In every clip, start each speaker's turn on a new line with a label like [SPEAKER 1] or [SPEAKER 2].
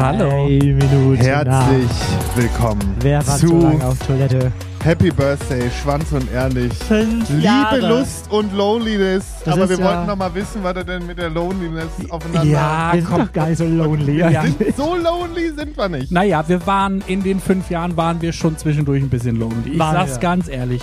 [SPEAKER 1] Hallo.
[SPEAKER 2] Drei Minuten
[SPEAKER 3] Herzlich
[SPEAKER 2] nach.
[SPEAKER 3] willkommen
[SPEAKER 2] Wer war so
[SPEAKER 3] zu
[SPEAKER 2] lange auf Toilette?
[SPEAKER 3] Happy Birthday, Schwanz und Ehrlich.
[SPEAKER 2] Fünf
[SPEAKER 3] Liebe,
[SPEAKER 2] Jahre.
[SPEAKER 3] Lust und Loneliness.
[SPEAKER 2] Das
[SPEAKER 3] Aber wir
[SPEAKER 2] ja-
[SPEAKER 3] wollten noch mal wissen, was er denn mit der Loneliness aufeinander
[SPEAKER 1] Ja,
[SPEAKER 2] Wir sind
[SPEAKER 1] komm.
[SPEAKER 2] doch gar nicht so lonely.
[SPEAKER 1] Ja.
[SPEAKER 3] So lonely sind wir nicht.
[SPEAKER 1] Naja, wir waren in den fünf Jahren waren wir schon zwischendurch ein bisschen lonely. Ich
[SPEAKER 2] Waren
[SPEAKER 1] sag's
[SPEAKER 2] wir.
[SPEAKER 1] ganz ehrlich.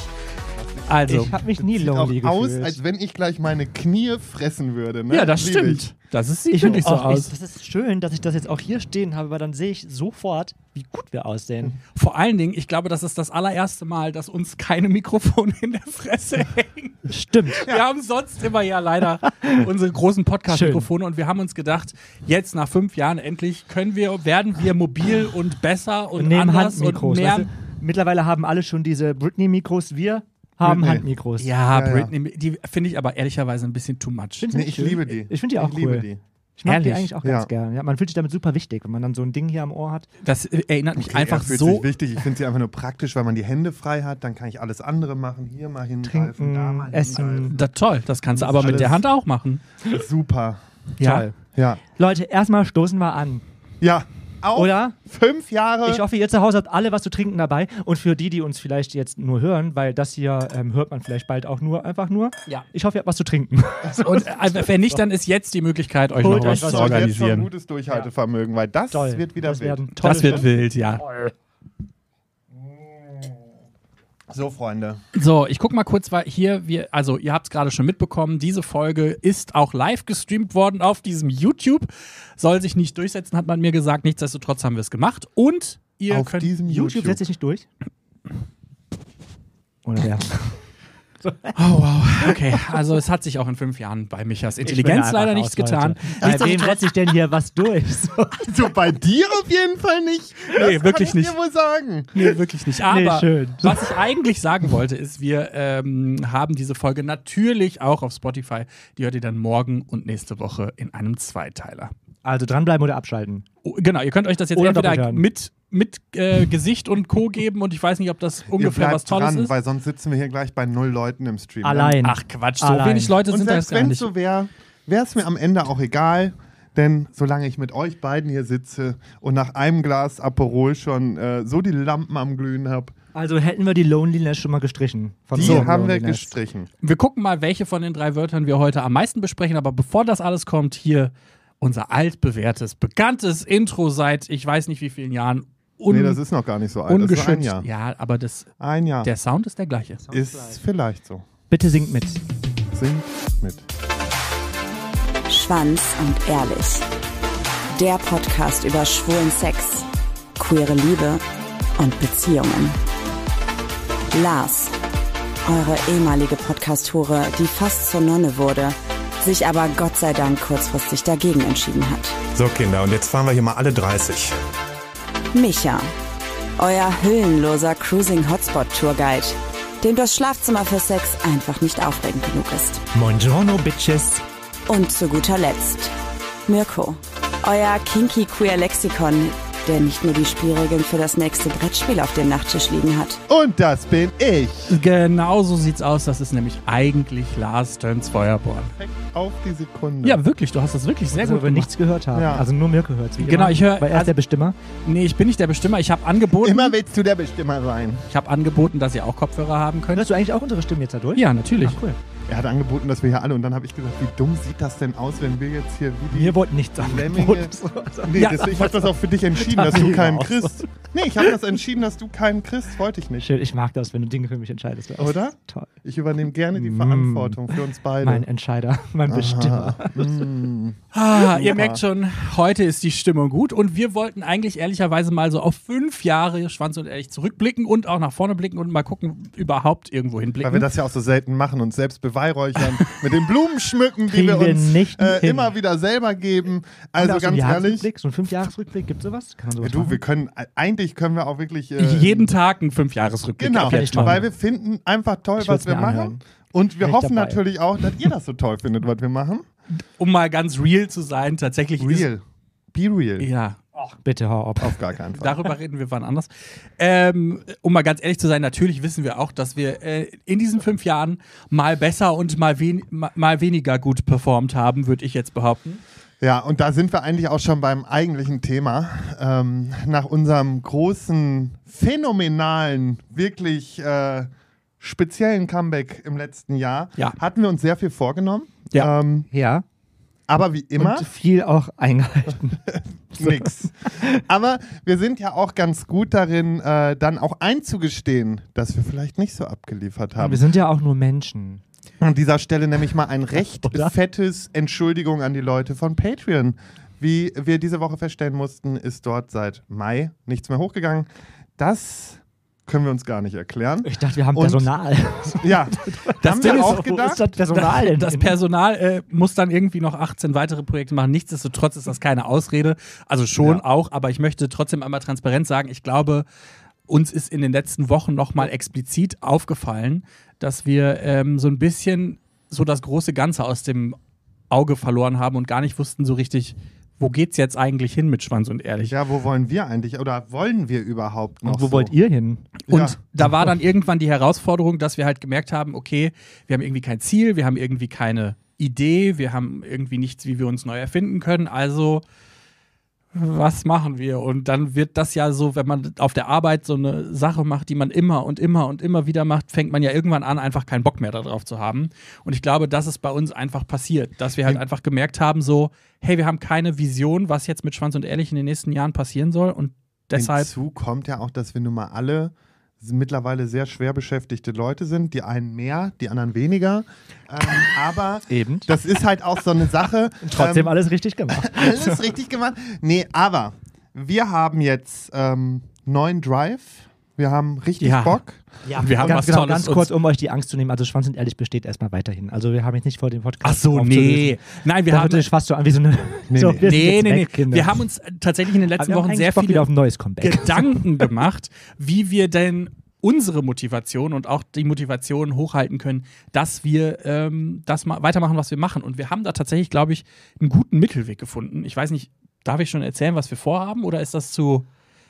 [SPEAKER 1] Also,
[SPEAKER 2] Ich habe mich nie lonely
[SPEAKER 3] aus,
[SPEAKER 2] gefühlt.
[SPEAKER 3] als wenn ich gleich meine Knie fressen würde. Ne?
[SPEAKER 1] ja, das
[SPEAKER 3] Lieb ich.
[SPEAKER 1] stimmt. Das ist, sieht
[SPEAKER 2] ich
[SPEAKER 1] wirklich so
[SPEAKER 2] auch,
[SPEAKER 1] aus.
[SPEAKER 2] Ich, das ist schön, dass ich das jetzt auch hier stehen habe, weil dann sehe ich sofort, wie gut wir aussehen.
[SPEAKER 1] Vor allen Dingen, ich glaube, das ist das allererste Mal, dass uns keine Mikrofone in der Fresse hängen.
[SPEAKER 2] Stimmt.
[SPEAKER 1] Wir haben sonst immer ja leider unsere großen Podcast-Mikrofone und wir haben uns gedacht, jetzt nach fünf Jahren endlich können wir, werden wir mobil und besser und
[SPEAKER 2] Und nehmen
[SPEAKER 1] anders und mehr.
[SPEAKER 2] Weißt du? Mittlerweile haben alle schon diese Britney-Mikros. Wir haben
[SPEAKER 3] Britney.
[SPEAKER 2] Handmikros.
[SPEAKER 1] ja,
[SPEAKER 3] Ja, ja.
[SPEAKER 1] Britney, die finde ich aber ehrlicherweise ein bisschen too much.
[SPEAKER 3] Nee, ich
[SPEAKER 2] schön?
[SPEAKER 3] liebe die.
[SPEAKER 2] Ich finde die auch
[SPEAKER 3] ich
[SPEAKER 2] cool.
[SPEAKER 3] liebe die.
[SPEAKER 2] Ich mag die
[SPEAKER 1] Ehrlich?
[SPEAKER 2] eigentlich auch
[SPEAKER 3] Ja.
[SPEAKER 2] ganz gern. Ja, man fühlt sich damit super wichtig, wenn man dann so ein Ding hier am Ohr hat.
[SPEAKER 1] Das äh, erinnert mich
[SPEAKER 3] Okay,
[SPEAKER 1] einfach
[SPEAKER 3] er fühlt
[SPEAKER 1] so.
[SPEAKER 3] sich wichtig. Ich finde sie einfach nur praktisch, weil man die Hände frei hat. Dann kann ich alles andere machen. Hier mal hingreifen, da mal
[SPEAKER 2] Trinken, essen.
[SPEAKER 3] hingreifen.
[SPEAKER 1] Das, toll, das kannst du aber mit der Hand auch machen.
[SPEAKER 3] Super.
[SPEAKER 1] Ja.
[SPEAKER 2] Toll.
[SPEAKER 3] Ja.
[SPEAKER 2] Leute, erstmal stoßen wir an.
[SPEAKER 3] Ja. Auch
[SPEAKER 2] Oder?
[SPEAKER 3] fünf Jahre.
[SPEAKER 2] Ich hoffe, ihr zu Hause habt alle was zu trinken dabei. Und für die, die uns vielleicht jetzt nur hören, weil das hier ähm, hört man vielleicht bald auch nur, einfach nur.
[SPEAKER 1] Ja.
[SPEAKER 2] Ich hoffe, ihr habt was zu trinken.
[SPEAKER 1] Und äh, wenn nicht, dann ist jetzt die Möglichkeit, euch
[SPEAKER 2] Holt
[SPEAKER 1] noch
[SPEAKER 2] euch
[SPEAKER 1] was
[SPEAKER 2] was
[SPEAKER 1] zu
[SPEAKER 3] Das ist jetzt schon
[SPEAKER 1] organisieren.
[SPEAKER 3] gutes Durchhaltevermögen, weil das
[SPEAKER 2] Toll.
[SPEAKER 3] wird wieder
[SPEAKER 2] das
[SPEAKER 3] wild.
[SPEAKER 1] Das wird wild, ja.
[SPEAKER 3] So, Freunde.
[SPEAKER 1] So, ich guck mal kurz, weil hier wir, also ihr habt es gerade schon mitbekommen, diese Folge ist auch live gestreamt worden auf diesem YouTube. Soll sich nicht durchsetzen, hat man mir gesagt. Nichtsdestotrotz haben wir es gemacht. Und ihr
[SPEAKER 3] Auf
[SPEAKER 1] könnt.
[SPEAKER 3] diesem
[SPEAKER 2] YouTube
[SPEAKER 3] YouTube.
[SPEAKER 2] setzt sich nicht durch. Oder wer?
[SPEAKER 1] Oh, wow. Okay, also es hat sich auch in fünf Jahren bei Michas Intelligenz leider nichts getan.
[SPEAKER 2] Bei wem setzt sich denn hier was durch? So.
[SPEAKER 3] So, bei dir auf jeden Fall nicht. Das
[SPEAKER 1] Nee, wirklich
[SPEAKER 3] kann ich
[SPEAKER 1] nicht.
[SPEAKER 3] dir wohl sagen.
[SPEAKER 1] Nee, wirklich nicht. Aber
[SPEAKER 2] Nee, schön.
[SPEAKER 1] was ich eigentlich sagen wollte, ist, wir ähm, haben diese Folge natürlich auch auf Spotify. Die hört ihr dann morgen und nächste Woche in einem Zweiteiler.
[SPEAKER 2] Also dranbleiben oder abschalten.
[SPEAKER 1] Oh, genau, ihr könnt euch das jetzt
[SPEAKER 2] Oder
[SPEAKER 1] entweder mit, mit äh, Gesicht und Co. geben und ich weiß nicht, ob das ungefähr was Tolles
[SPEAKER 3] dran,
[SPEAKER 1] ist.
[SPEAKER 3] weil sonst sitzen wir hier gleich bei null Leuten im Stream.
[SPEAKER 2] Allein.
[SPEAKER 1] Ach Quatsch, so
[SPEAKER 2] Allein.
[SPEAKER 1] wenig Leute
[SPEAKER 3] Und
[SPEAKER 1] sind das
[SPEAKER 3] selbst
[SPEAKER 1] gar
[SPEAKER 3] wenn es
[SPEAKER 1] nicht.
[SPEAKER 3] so wäre, wäre es mir am Ende auch egal. Denn solange ich mit euch beiden hier sitze und nach einem Glas Aperol schon äh, so die Lampen am Glühen habe,
[SPEAKER 2] Also hätten wir die Loneliness schon mal gestrichen. Von
[SPEAKER 3] die
[SPEAKER 2] so
[SPEAKER 3] haben wir gestrichen.
[SPEAKER 1] Wir gucken mal, welche von den drei Wörtern wir heute am meisten besprechen. Aber bevor das alles kommt, hier unser altbewährtes, bekanntes Intro seit ich weiß nicht wie vielen Jahren. Un
[SPEAKER 3] nee, das ist noch gar nicht so alt. Das ist ein
[SPEAKER 1] ungeschützt.
[SPEAKER 3] Jahr.
[SPEAKER 1] Ja, aber das,
[SPEAKER 3] Ein Jahr.
[SPEAKER 1] der Sound ist der gleiche.
[SPEAKER 3] ist vielleicht so.
[SPEAKER 2] Bitte singt mit.
[SPEAKER 3] Singt mit.
[SPEAKER 4] Schwanz und ehrlich. Der Podcast über schwulen Sex, queere Liebe und Beziehungen. Lars, eure ehemalige Podcast-Hure, die fast zur Nonne wurde, sich aber Gott sei Dank kurzfristig dagegen entschieden hat.
[SPEAKER 5] So, Kinder, und jetzt fahren wir hier mal alle 30.
[SPEAKER 4] Micha, euer hüllenloser Cruising Hotspot Tourguide, dem das Schlafzimmer für Sex einfach nicht aufregend genug ist.
[SPEAKER 2] Buongiorno, Bitches.
[SPEAKER 4] Und zu guter Letzt Mirko, euer kinky queer Lexikon, der nicht nur die Spielregeln für das nächste Brettspiel auf dem Nachttisch liegen hat.
[SPEAKER 3] Und das bin ich.
[SPEAKER 1] Genau so sieht's aus. Das ist nämlich eigentlich Lars Turns Feuerborn.
[SPEAKER 3] Auf die Sekunde.
[SPEAKER 1] Ja, wirklich, du hast das wirklich sehr
[SPEAKER 2] Also,
[SPEAKER 1] gut
[SPEAKER 2] wir
[SPEAKER 1] gemacht.
[SPEAKER 2] nichts gehört haben.
[SPEAKER 3] Ja.
[SPEAKER 2] Also nur Mirko hört es.
[SPEAKER 1] Genau, ich höre-
[SPEAKER 2] Weil er ist
[SPEAKER 1] also-
[SPEAKER 2] der Bestimmer.
[SPEAKER 1] Nee, ich bin nicht der Bestimmer. Ich habe angeboten,
[SPEAKER 3] Immer willst du der Bestimmer sein.
[SPEAKER 1] ich habe angeboten, dass ihr auch Kopfhörer haben könnt.
[SPEAKER 2] Hörst du eigentlich auch unsere Stimmen jetzt dadurch?
[SPEAKER 1] Ja, natürlich.
[SPEAKER 2] Ach, cool.
[SPEAKER 3] Er hat angeboten, dass wir hier alle, und dann habe ich gesagt, wie dumm sieht das denn aus, wenn wir jetzt hier wie die
[SPEAKER 2] Wir wollten nichts
[SPEAKER 3] Lemminge. Nee,
[SPEAKER 1] Ja,
[SPEAKER 3] das, ich habe das auch für dich entschieden, dass du keinen
[SPEAKER 2] aus.
[SPEAKER 3] kriegst. Nee, ich habe das entschieden, dass du keinen kriegst. Wollte ich nicht.
[SPEAKER 2] Schön, ich mag das, wenn du Dinge für mich entscheidest. Das ist
[SPEAKER 3] Oder?
[SPEAKER 2] Toll.
[SPEAKER 3] Ich übernehme gerne die. Verantwortung für uns beide.
[SPEAKER 2] Mein Entscheider, mein Bestimmer.
[SPEAKER 3] Mm.
[SPEAKER 1] Ah, ihr merkt schon, heute ist die Stimmung gut und wir wollten eigentlich ehrlicherweise mal so auf fünf Jahre Schwanz und Ehrlich zurückblicken und auch nach vorne blicken und mal gucken, überhaupt irgendwo hinblicken.
[SPEAKER 3] Weil wir das ja auch so selten machen und selbst beweihräuchern mit den Blumen schmücken, die wir
[SPEAKER 2] wir
[SPEAKER 3] uns
[SPEAKER 2] nicht
[SPEAKER 3] äh, immer wieder selber geben. Also
[SPEAKER 2] auch so einen
[SPEAKER 3] ganz ehrlich,
[SPEAKER 2] so einen Fünfjahresrückblick, gibt es sowas? Kann man sowas
[SPEAKER 3] du, wir können, eigentlich können wir auch wirklich äh,
[SPEAKER 1] jeden Tag einen Fünfjahresrückblick
[SPEAKER 3] Genau, weil wir finden einfach toll,
[SPEAKER 2] Ich
[SPEAKER 3] was wir machen.
[SPEAKER 2] anhören.
[SPEAKER 3] Und wir hoffen
[SPEAKER 2] dabei.
[SPEAKER 3] natürlich auch, dass ihr das so toll findet, was wir machen.
[SPEAKER 1] Um mal ganz real zu sein, tatsächlich
[SPEAKER 3] Real. Be real.
[SPEAKER 1] Ist, ja,
[SPEAKER 2] Bitte hau ab.
[SPEAKER 3] Auf gar keinen Fall.
[SPEAKER 1] darüber reden wir wann anders. Ähm, um mal ganz ehrlich zu sein, natürlich wissen wir auch, dass wir äh, in diesen fünf Jahren mal besser und mal, wen mal, mal weniger gut performt haben, würde ich jetzt behaupten.
[SPEAKER 3] Ja, und da sind wir eigentlich auch schon beim eigentlichen Thema. Ähm, nach unserem großen, phänomenalen, wirklich äh, speziellen Comeback im letzten Jahr
[SPEAKER 1] Ja.
[SPEAKER 3] hatten wir uns sehr viel vorgenommen.
[SPEAKER 1] Ja.
[SPEAKER 3] Ähm,
[SPEAKER 2] Ja.
[SPEAKER 3] Aber wie immer,
[SPEAKER 2] Und viel auch eingehalten.
[SPEAKER 3] nix. Aber wir sind ja auch ganz gut darin, äh, dann auch einzugestehen, dass wir vielleicht nicht so abgeliefert haben.
[SPEAKER 2] Wir sind ja auch nur Menschen.
[SPEAKER 3] An dieser Stelle nämlich mal ein recht
[SPEAKER 2] Oder?
[SPEAKER 3] fettes Entschuldigung an die Leute von Patreon. Wie wir diese Woche feststellen mussten, ist dort seit Mai nichts mehr hochgegangen. Das können wir uns gar nicht erklären.
[SPEAKER 2] Ich dachte, wir haben
[SPEAKER 3] Und-
[SPEAKER 2] Personal.
[SPEAKER 3] Ja, das haben
[SPEAKER 1] Ding
[SPEAKER 3] wir
[SPEAKER 1] ist,
[SPEAKER 3] auch
[SPEAKER 2] Wo
[SPEAKER 3] gedacht.
[SPEAKER 2] ist das Personal denn?
[SPEAKER 1] Das Personal äh, muss dann irgendwie noch 18 weitere Projekte machen. Nichtsdestotrotz ist das keine Ausrede. Also schon
[SPEAKER 3] Ja.
[SPEAKER 1] auch, aber ich möchte trotzdem einmal transparent sagen, ich glaube, uns ist in den letzten Wochen nochmal explizit aufgefallen, dass wir ähm, so ein bisschen so das große Ganze aus dem Auge verloren haben und gar nicht wussten so richtig, wo geht's jetzt eigentlich hin mit Schwanz und Ehrlich.
[SPEAKER 3] Ja, wo wollen wir eigentlich oder wollen wir überhaupt noch?
[SPEAKER 2] Und wo
[SPEAKER 3] so?
[SPEAKER 2] wollt ihr hin?
[SPEAKER 1] Und
[SPEAKER 3] Ja.
[SPEAKER 1] da war dann irgendwann die Herausforderung, dass wir halt gemerkt haben, okay, wir haben irgendwie kein Ziel, wir haben irgendwie keine Idee, wir haben irgendwie nichts, wie wir uns neu erfinden können. Also, was machen wir? Und dann wird das ja so, wenn man auf der Arbeit so eine Sache macht, die man immer und immer und immer wieder macht, fängt man ja irgendwann an, einfach keinen Bock mehr darauf zu haben. Und ich glaube, das ist bei uns einfach passiert, dass wir halt einfach gemerkt haben, so, hey, wir haben keine Vision, was jetzt mit Schwanz und Ehrlich in den nächsten Jahren passieren soll. Und deshalb
[SPEAKER 3] Hinzu kommt ja auch, dass wir nun mal alle mittlerweile sehr schwer beschäftigte Leute sind. Die einen mehr, die anderen weniger. Ähm, aber
[SPEAKER 2] Eben.
[SPEAKER 3] das ist halt auch so eine Sache.
[SPEAKER 2] Trotzdem
[SPEAKER 3] ähm,
[SPEAKER 2] alles richtig gemacht.
[SPEAKER 3] alles richtig gemacht. Nee, aber wir haben jetzt ähm, neuen Drive. Wir haben richtig
[SPEAKER 1] Ja.
[SPEAKER 3] Bock.
[SPEAKER 2] Ja,
[SPEAKER 1] wir haben
[SPEAKER 2] ganz,
[SPEAKER 1] was
[SPEAKER 2] genau,
[SPEAKER 1] Tolles
[SPEAKER 2] ganz
[SPEAKER 1] uns-
[SPEAKER 2] kurz, um euch die Angst zu nehmen. Also Schwanz und Ehrlich besteht erstmal weiterhin. Also wir haben jetzt nicht vor dem Podcast
[SPEAKER 1] Ach so, nee. Nein, wir
[SPEAKER 2] Da
[SPEAKER 1] haben
[SPEAKER 2] sich fast so an wie so eine.
[SPEAKER 3] Nee,
[SPEAKER 2] so,
[SPEAKER 3] nee.
[SPEAKER 2] wir
[SPEAKER 1] Nee, nee,
[SPEAKER 2] weg,
[SPEAKER 1] nee. Wir haben uns tatsächlich in den letzten Wochen sehr
[SPEAKER 2] Bock
[SPEAKER 1] viele
[SPEAKER 2] auf ein neues Comeback.
[SPEAKER 1] Gedanken gemacht, wie wir denn unsere Motivation und auch die Motivation hochhalten können, dass wir ähm, das ma weitermachen, was wir machen. Und wir haben da tatsächlich, glaube ich, einen guten Mittelweg gefunden. Ich weiß nicht, darf ich schon erzählen, was wir vorhaben oder ist das zu.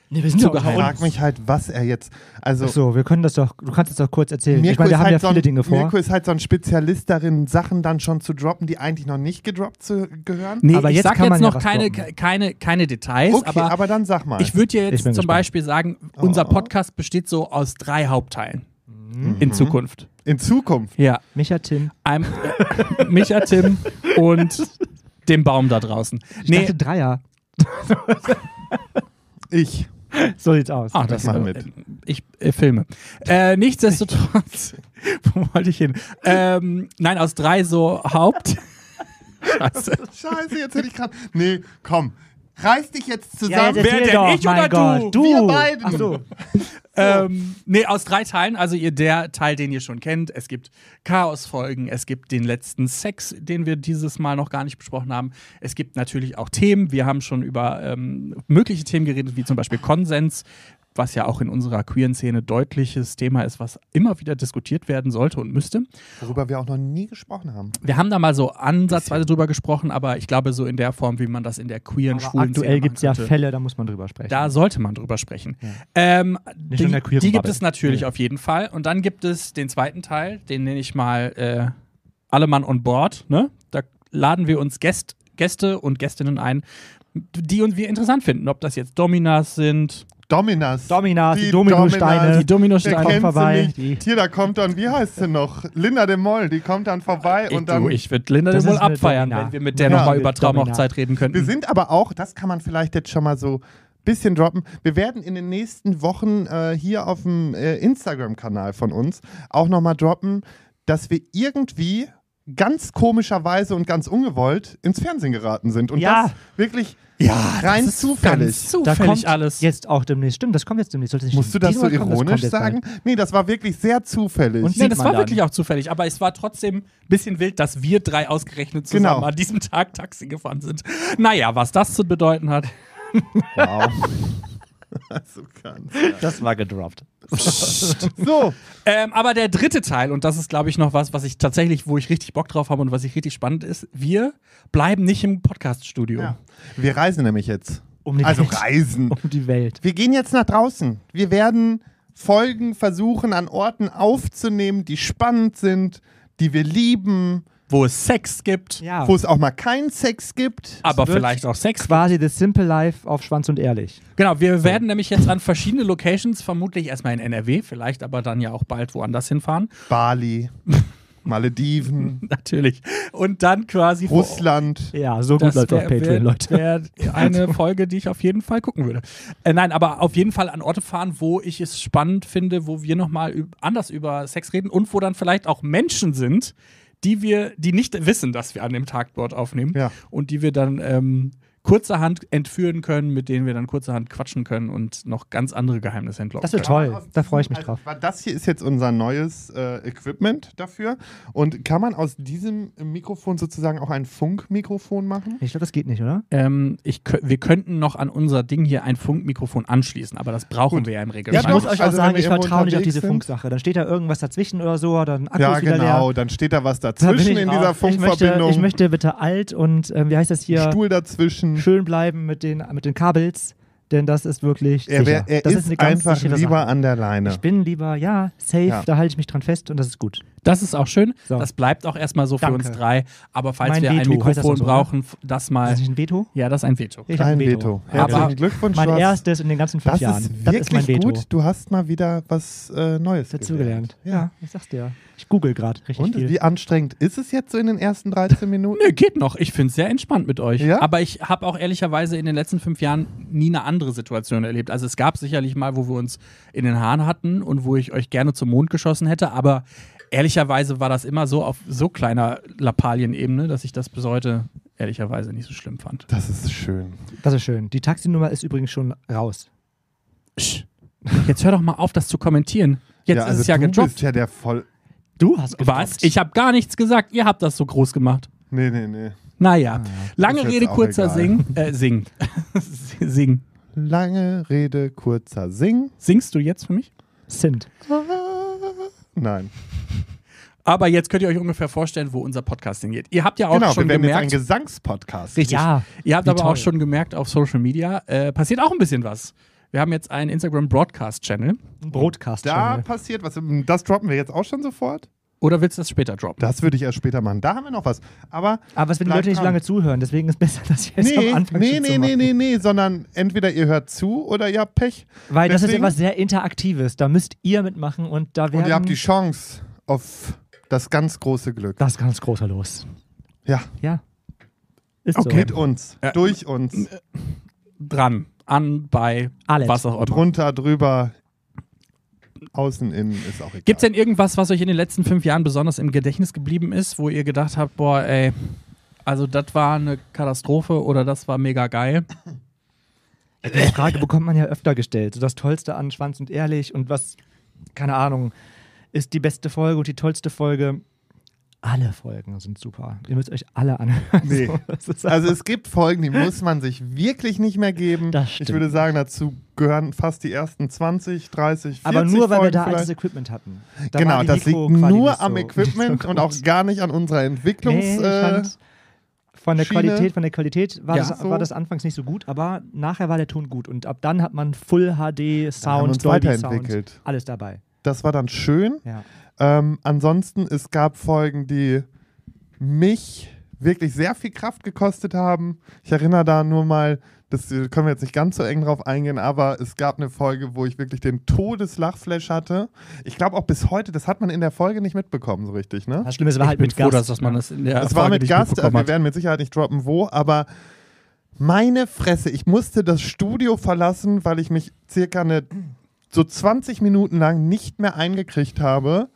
[SPEAKER 2] Nee, wir sind ja
[SPEAKER 3] Ich frage mich halt, was er jetzt. Also,
[SPEAKER 2] Ach so, wir können das doch. Du kannst es doch kurz erzählen.
[SPEAKER 3] Mirko
[SPEAKER 2] ich meine, wir
[SPEAKER 3] ist
[SPEAKER 2] haben
[SPEAKER 3] halt
[SPEAKER 2] ja
[SPEAKER 3] so
[SPEAKER 2] viele
[SPEAKER 3] ein,
[SPEAKER 2] Dinge vor.
[SPEAKER 3] Mirko ist halt so ein Spezialist darin, Sachen dann schon zu droppen, die eigentlich noch nicht gedroppt zu gehören.
[SPEAKER 1] Nee,
[SPEAKER 2] Aber
[SPEAKER 1] ich
[SPEAKER 2] jetzt
[SPEAKER 1] sag
[SPEAKER 2] kann
[SPEAKER 1] jetzt
[SPEAKER 2] man ja
[SPEAKER 1] noch
[SPEAKER 2] was
[SPEAKER 1] keine,
[SPEAKER 2] droppen.
[SPEAKER 1] keine, keine Details,
[SPEAKER 3] Okay,
[SPEAKER 1] aber,
[SPEAKER 3] aber, dann sag mal.
[SPEAKER 1] ich würde dir jetzt zum
[SPEAKER 2] gespannt.
[SPEAKER 1] Beispiel sagen, unser
[SPEAKER 3] Oh.
[SPEAKER 1] Podcast besteht so aus drei Hauptteilen
[SPEAKER 2] Mhm.
[SPEAKER 1] in Zukunft.
[SPEAKER 3] In Zukunft.
[SPEAKER 1] Ja.
[SPEAKER 2] Micha, Tim.
[SPEAKER 1] Einem, äh, Micha, Tim und dem Baum da draußen.
[SPEAKER 2] Ich
[SPEAKER 1] Nee,
[SPEAKER 2] dachte Dreier.
[SPEAKER 3] Ich.
[SPEAKER 2] So sieht's aus.
[SPEAKER 1] Ah, das
[SPEAKER 3] mach
[SPEAKER 1] äh,
[SPEAKER 3] mit.
[SPEAKER 1] Ich äh, filme. Äh, nichtsdestotrotz, wo wollte ich hin? Ähm, nein, aus drei so Haupt. Scheiße.
[SPEAKER 3] Scheiße, jetzt hätte ich gerade. Nee, komm. Reiß dich jetzt
[SPEAKER 2] Ja,
[SPEAKER 3] zusammen.
[SPEAKER 2] jetzt erzähl
[SPEAKER 1] denn,
[SPEAKER 2] doch,
[SPEAKER 1] ich oder
[SPEAKER 2] mein
[SPEAKER 1] du?
[SPEAKER 2] Gott. Du.
[SPEAKER 3] Wir beiden.
[SPEAKER 2] Ach so.
[SPEAKER 1] Ähm, nee, aus drei Teilen. Also ihr der Teil, den ihr schon kennt. Es gibt Chaos-Folgen, es gibt den letzten Sex, den wir dieses Mal noch gar nicht besprochen haben. Es gibt natürlich auch Themen. Wir haben schon über ähm, mögliche Themen geredet, wie zum Beispiel Konsens, was ja auch in unserer queeren Szene deutliches Thema ist, was immer wieder diskutiert werden sollte und müsste.
[SPEAKER 3] Worüber wir auch noch nie gesprochen haben.
[SPEAKER 1] Wir haben da mal so ansatzweise drüber gesprochen, aber ich glaube, so in der Form, wie man das in der queeren,
[SPEAKER 2] Aber
[SPEAKER 1] schwulen
[SPEAKER 2] aktuell gibt es ja Fälle, da muss man drüber sprechen.
[SPEAKER 1] Da sollte man drüber sprechen. Ähm,
[SPEAKER 2] Nicht
[SPEAKER 1] die,
[SPEAKER 2] in der queeren
[SPEAKER 1] die gibt es natürlich auf jeden Fall. Und dann gibt es den zweiten Teil, den nenne ich mal äh, Alle Mann on Board. Ne? Da laden wir uns Gäst, Gäste und Gästinnen ein, die uns wir interessant finden. Ob das jetzt Dominas sind,
[SPEAKER 3] Dominas.
[SPEAKER 2] Dominas, die,
[SPEAKER 3] Die
[SPEAKER 2] Dominosteine.
[SPEAKER 1] Die Dominosteine.
[SPEAKER 3] Kennt
[SPEAKER 2] vorbei.
[SPEAKER 3] Hier, da kommt dann, wie heißt sie noch? Linda de Moll, die kommt dann vorbei
[SPEAKER 1] Ich,
[SPEAKER 3] und dann.
[SPEAKER 1] du, ich würde Linda
[SPEAKER 2] ist eine
[SPEAKER 1] abfeiern,
[SPEAKER 2] Domina.
[SPEAKER 1] wenn wir mit der
[SPEAKER 3] Ja.
[SPEAKER 1] nochmal über. Traumhochzeit reden könnten.
[SPEAKER 3] wir sind aber auch, das kann man vielleicht jetzt schon mal so ein bisschen droppen. Wir werden in den nächsten Wochen äh, hier auf dem äh, Instagram-Kanal von uns auch nochmal droppen, dass wir irgendwie ganz komischerweise und ganz ungewollt ins Fernsehen geraten sind. Und
[SPEAKER 2] Ja.
[SPEAKER 3] das wirklich
[SPEAKER 1] ja,
[SPEAKER 3] rein
[SPEAKER 1] das ist
[SPEAKER 3] zufällig.
[SPEAKER 1] Ganz
[SPEAKER 2] da
[SPEAKER 1] zufällig
[SPEAKER 2] kommt
[SPEAKER 1] alles.
[SPEAKER 2] jetzt auch demnächst. Stimmt, das kommt jetzt demnächst. Sollte nicht
[SPEAKER 3] Musst du das so
[SPEAKER 2] das
[SPEAKER 3] ironisch
[SPEAKER 2] jetzt
[SPEAKER 3] sagen?
[SPEAKER 2] bald.
[SPEAKER 3] Nee, das war wirklich sehr zufällig.
[SPEAKER 2] Und
[SPEAKER 1] Nee, das war
[SPEAKER 2] dann.
[SPEAKER 1] wirklich auch zufällig, aber es war trotzdem ein bisschen wild, dass wir drei ausgerechnet zusammen
[SPEAKER 3] Genau.
[SPEAKER 1] an diesem Tag Taxi gefahren sind. Naja, was das zu bedeuten hat.
[SPEAKER 3] wow. also ganz.
[SPEAKER 2] Das war gedroppt.
[SPEAKER 3] So,
[SPEAKER 1] Ähm, aber der dritte Teil, und das ist, glaube ich, noch was, was ich tatsächlich, wo ich richtig Bock drauf habe und was ich richtig spannend ist, wir bleiben nicht im Podcast-Studio.
[SPEAKER 3] ja. wir reisen nämlich jetzt.
[SPEAKER 2] Um die
[SPEAKER 3] Also
[SPEAKER 2] Welt.
[SPEAKER 3] reisen.
[SPEAKER 2] Um die Welt.
[SPEAKER 3] Wir gehen jetzt nach draußen. Wir werden Folgen versuchen, an Orten aufzunehmen, die spannend sind, die wir lieben,
[SPEAKER 1] wo es Sex gibt,
[SPEAKER 2] Ja.
[SPEAKER 3] Wo es auch mal keinen Sex gibt.
[SPEAKER 1] aber vielleicht auch Sex
[SPEAKER 2] Quasi The Simple Life auf Schwanz und Ehrlich.
[SPEAKER 1] Genau, wir werden nämlich jetzt an verschiedene Locations, vermutlich erstmal in NRW, vielleicht aber dann ja auch bald woanders hinfahren.
[SPEAKER 3] Bali, Malediven,
[SPEAKER 1] Natürlich. Und dann quasi vor-
[SPEAKER 3] Russland.
[SPEAKER 2] Ja, so gut
[SPEAKER 1] Das
[SPEAKER 2] läuft auf Patreon,
[SPEAKER 1] wär-
[SPEAKER 2] Leute.
[SPEAKER 1] wär eine Folge, die ich auf jeden Fall gucken würde. Äh, nein, aber auf jeden Fall an Orte fahren, wo ich es spannend finde, wo wir nochmal anders über Sex reden und wo dann vielleicht auch Menschen sind, die wir, die nicht wissen, dass wir an dem Tag dort aufnehmen
[SPEAKER 3] Ja.
[SPEAKER 1] und die wir dann ähm, kurzerhand entführen können, mit denen wir dann kurzerhand quatschen können und noch ganz andere Geheimnisse entlocken
[SPEAKER 2] Das wird
[SPEAKER 1] können.
[SPEAKER 2] toll. Da freue ich mich
[SPEAKER 3] Also,
[SPEAKER 2] drauf.
[SPEAKER 3] weil Das hier ist jetzt unser neues äh, Equipment dafür. Und kann man aus diesem Mikrofon sozusagen auch ein Funkmikrofon machen?
[SPEAKER 2] Ich glaube, das geht nicht, oder?
[SPEAKER 1] Ähm, ich, wir könnten noch an unser Ding hier ein Funkmikrofon anschließen, aber das brauchen wir ja im Regelfall.
[SPEAKER 2] ich muss euch auch
[SPEAKER 3] Also,
[SPEAKER 2] sagen, ich vertraue nicht auf diese
[SPEAKER 3] sind.
[SPEAKER 2] Funksache. Dann steht da irgendwas dazwischen oder so, oder ein Akku
[SPEAKER 3] ja,
[SPEAKER 2] ist wieder
[SPEAKER 3] genau.
[SPEAKER 2] leer.
[SPEAKER 3] Dann steht da was
[SPEAKER 2] Da
[SPEAKER 3] dazwischen
[SPEAKER 2] ich
[SPEAKER 3] in dieser
[SPEAKER 2] Ich möchte,
[SPEAKER 3] Funkverbindung.
[SPEAKER 2] ich möchte bitte alt und, ähm, wie heißt das hier,
[SPEAKER 3] Stuhl dazwischen.
[SPEAKER 2] Schön bleiben mit den, mit den Kabels, denn das ist wirklich
[SPEAKER 3] Er,
[SPEAKER 2] sicher.
[SPEAKER 3] er
[SPEAKER 2] das
[SPEAKER 3] ist,
[SPEAKER 2] eine ganz
[SPEAKER 3] einfach lieber
[SPEAKER 2] Sache.
[SPEAKER 3] an der Leine.
[SPEAKER 2] Ich bin lieber, ja, safe,
[SPEAKER 3] Ja.
[SPEAKER 2] da halte ich mich dran fest und das ist gut.
[SPEAKER 1] Das ist auch schön.
[SPEAKER 2] So.
[SPEAKER 1] Das bleibt auch erstmal so für
[SPEAKER 2] Danke.
[SPEAKER 1] uns drei. Aber falls
[SPEAKER 2] Mein
[SPEAKER 1] wir ein
[SPEAKER 2] Veto, das
[SPEAKER 1] Mikrofon
[SPEAKER 2] so,
[SPEAKER 1] brauchen, das
[SPEAKER 2] Ist
[SPEAKER 1] mal.
[SPEAKER 2] das nicht ein Veto?
[SPEAKER 1] Ja, das ist ein Veto.
[SPEAKER 2] Ich
[SPEAKER 3] Ein Veto.
[SPEAKER 1] Aber-
[SPEAKER 3] Herzlichen Glückwunsch.
[SPEAKER 2] Mein erstes in den ganzen fünf
[SPEAKER 3] das
[SPEAKER 2] Jahren.
[SPEAKER 3] ist
[SPEAKER 2] das ist mein
[SPEAKER 3] wirklich
[SPEAKER 2] Veto.
[SPEAKER 3] gut. Du hast mal wieder was äh, Neues
[SPEAKER 2] Dazugelernt.
[SPEAKER 3] Ja.
[SPEAKER 2] Ja. ich sag's dir. Ich google gerade richtig
[SPEAKER 3] Und
[SPEAKER 2] viel.
[SPEAKER 3] wie anstrengend ist es jetzt so in den ersten 13 Minuten?
[SPEAKER 1] Nö, geht noch. Ich finde es sehr entspannt mit euch.
[SPEAKER 3] Ja?
[SPEAKER 1] Aber ich habe auch ehrlicherweise in den letzten fünf Jahren nie eine andere Situation erlebt. Also es gab sicherlich mal, wo wir uns in den Haaren hatten und wo ich euch gerne zum Mond geschossen hätte, aber ehrlicherweise war das immer so auf so kleiner Lappalienebene, dass ich das bis heute ehrlicherweise nicht so schlimm fand.
[SPEAKER 3] Das ist schön.
[SPEAKER 2] Das ist schön. Die Taxinummer ist übrigens schon raus.
[SPEAKER 1] Sch. Jetzt hör doch mal auf, das zu kommentieren. Jetzt
[SPEAKER 3] ja,
[SPEAKER 1] ist
[SPEAKER 3] also
[SPEAKER 1] es ja
[SPEAKER 3] du
[SPEAKER 1] gedroppt.
[SPEAKER 3] bist ja der voll.
[SPEAKER 2] Du hast
[SPEAKER 1] Was? Ich habe gar nichts gesagt. Ihr habt das so groß gemacht.
[SPEAKER 3] Nee, nee, nee.
[SPEAKER 1] Naja, lange
[SPEAKER 3] Ist jetzt
[SPEAKER 1] Rede, kurzer. Sing. Äh, sing. sing.
[SPEAKER 3] Lange Rede, kurzer Sing.
[SPEAKER 1] Singst du jetzt für mich?
[SPEAKER 2] sind.
[SPEAKER 3] Nein.
[SPEAKER 1] Aber jetzt könnt ihr euch ungefähr vorstellen, wo unser Podcast hingeht. Ihr habt ja auch
[SPEAKER 3] genau, wir
[SPEAKER 1] schon
[SPEAKER 3] werden jetzt ein
[SPEAKER 1] gemerkt,
[SPEAKER 3] Gesangspodcast.
[SPEAKER 1] Richtig.
[SPEAKER 2] Ja,
[SPEAKER 1] ihr habt aber
[SPEAKER 2] toll.
[SPEAKER 1] auch schon gemerkt auf Social Media, äh, passiert auch ein bisschen was. Wir haben jetzt einen Instagram Broadcast Channel.
[SPEAKER 2] Ein Broadcast.
[SPEAKER 3] Da passiert was. Das droppen wir jetzt auch schon sofort.
[SPEAKER 1] Oder willst du das später droppen?
[SPEAKER 3] Das würde ich erst später machen. Da haben wir noch was. Aber
[SPEAKER 2] Aber es werden die Leute nicht
[SPEAKER 3] dran.
[SPEAKER 2] lange zuhören, deswegen ist es besser, dass ihr es
[SPEAKER 3] nee,
[SPEAKER 2] am Anfang
[SPEAKER 3] nee,
[SPEAKER 2] schon
[SPEAKER 3] nee, nee, nee, nee, sondern entweder ihr hört zu oder ihr habt Pech.
[SPEAKER 2] Weil das ist
[SPEAKER 3] Deswegen-
[SPEAKER 2] etwas sehr Interaktives. Da müsst ihr mitmachen und da werden
[SPEAKER 3] Und ihr habt die Chance auf das ganz große Glück.
[SPEAKER 2] das ganz großer Los.
[SPEAKER 3] Ja,
[SPEAKER 2] Ja. Ist
[SPEAKER 1] Okay.
[SPEAKER 3] mit uns,
[SPEAKER 1] Äh,
[SPEAKER 3] durch uns,
[SPEAKER 1] Dran, an, bei,
[SPEAKER 2] Alles.
[SPEAKER 1] was auch immer.
[SPEAKER 3] drunter, drüber, außen, innen, ist auch egal.
[SPEAKER 1] Gibt es denn irgendwas, was euch in den letzten fünf Jahren besonders im Gedächtnis geblieben ist, wo ihr gedacht habt, boah, ey, also das war eine Katastrophe oder das war mega geil?
[SPEAKER 2] Die Frage bekommt man ja öfter gestellt. So das Tollste an Schwanz und Ehrlich und was, keine Ahnung, ist die beste Folge und die tollste Folge. Alle Folgen sind super. Ihr müsst euch alle anhören.
[SPEAKER 3] Nee.
[SPEAKER 2] So,
[SPEAKER 3] Also es gibt Folgen, die muss man sich wirklich nicht mehr geben. Ich würde sagen, dazu gehören fast die ersten 20, 30, 40
[SPEAKER 2] aber nur, weil wir
[SPEAKER 3] Folgen
[SPEAKER 2] da altes Equipment hatten. Da
[SPEAKER 3] Genau, das liegt nur
[SPEAKER 2] nicht
[SPEAKER 3] am
[SPEAKER 2] so-
[SPEAKER 3] Equipment
[SPEAKER 2] so
[SPEAKER 3] und auch gar nicht an unserer Entwicklungs...
[SPEAKER 2] Nee,
[SPEAKER 3] äh,
[SPEAKER 2] fand, von der
[SPEAKER 3] Schiene.
[SPEAKER 2] Qualität, von der Qualität war,
[SPEAKER 1] Ja.
[SPEAKER 2] das,
[SPEAKER 3] So.
[SPEAKER 2] war das anfangs nicht so gut, aber nachher war der Ton gut und ab dann hat man Full HD Sound, Dolby Sound, alles dabei.
[SPEAKER 3] Das war dann schön.
[SPEAKER 2] Ja.
[SPEAKER 3] Ähm, ansonsten, es gab Folgen, die mich wirklich sehr viel Kraft gekostet haben. Ich erinnere da nur mal, das äh, können wir jetzt nicht ganz so eng drauf eingehen, aber es gab eine Folge, wo ich wirklich den Todeslachflash hatte. Ich glaube auch bis heute, das hat man in der Folge nicht mitbekommen, so richtig, ne?
[SPEAKER 2] Das Schlimme ist, es war halt mit
[SPEAKER 1] froh,
[SPEAKER 2] Gast.
[SPEAKER 1] dass man das in der
[SPEAKER 3] Es war
[SPEAKER 1] Folge
[SPEAKER 3] mit
[SPEAKER 1] nicht
[SPEAKER 3] Gast, also wir werden mit Sicherheit nicht droppen, wo, aber meine Fresse, ich musste das Studio verlassen, weil ich mich circa eine, so 20 Minuten lang nicht mehr eingekriegt habe,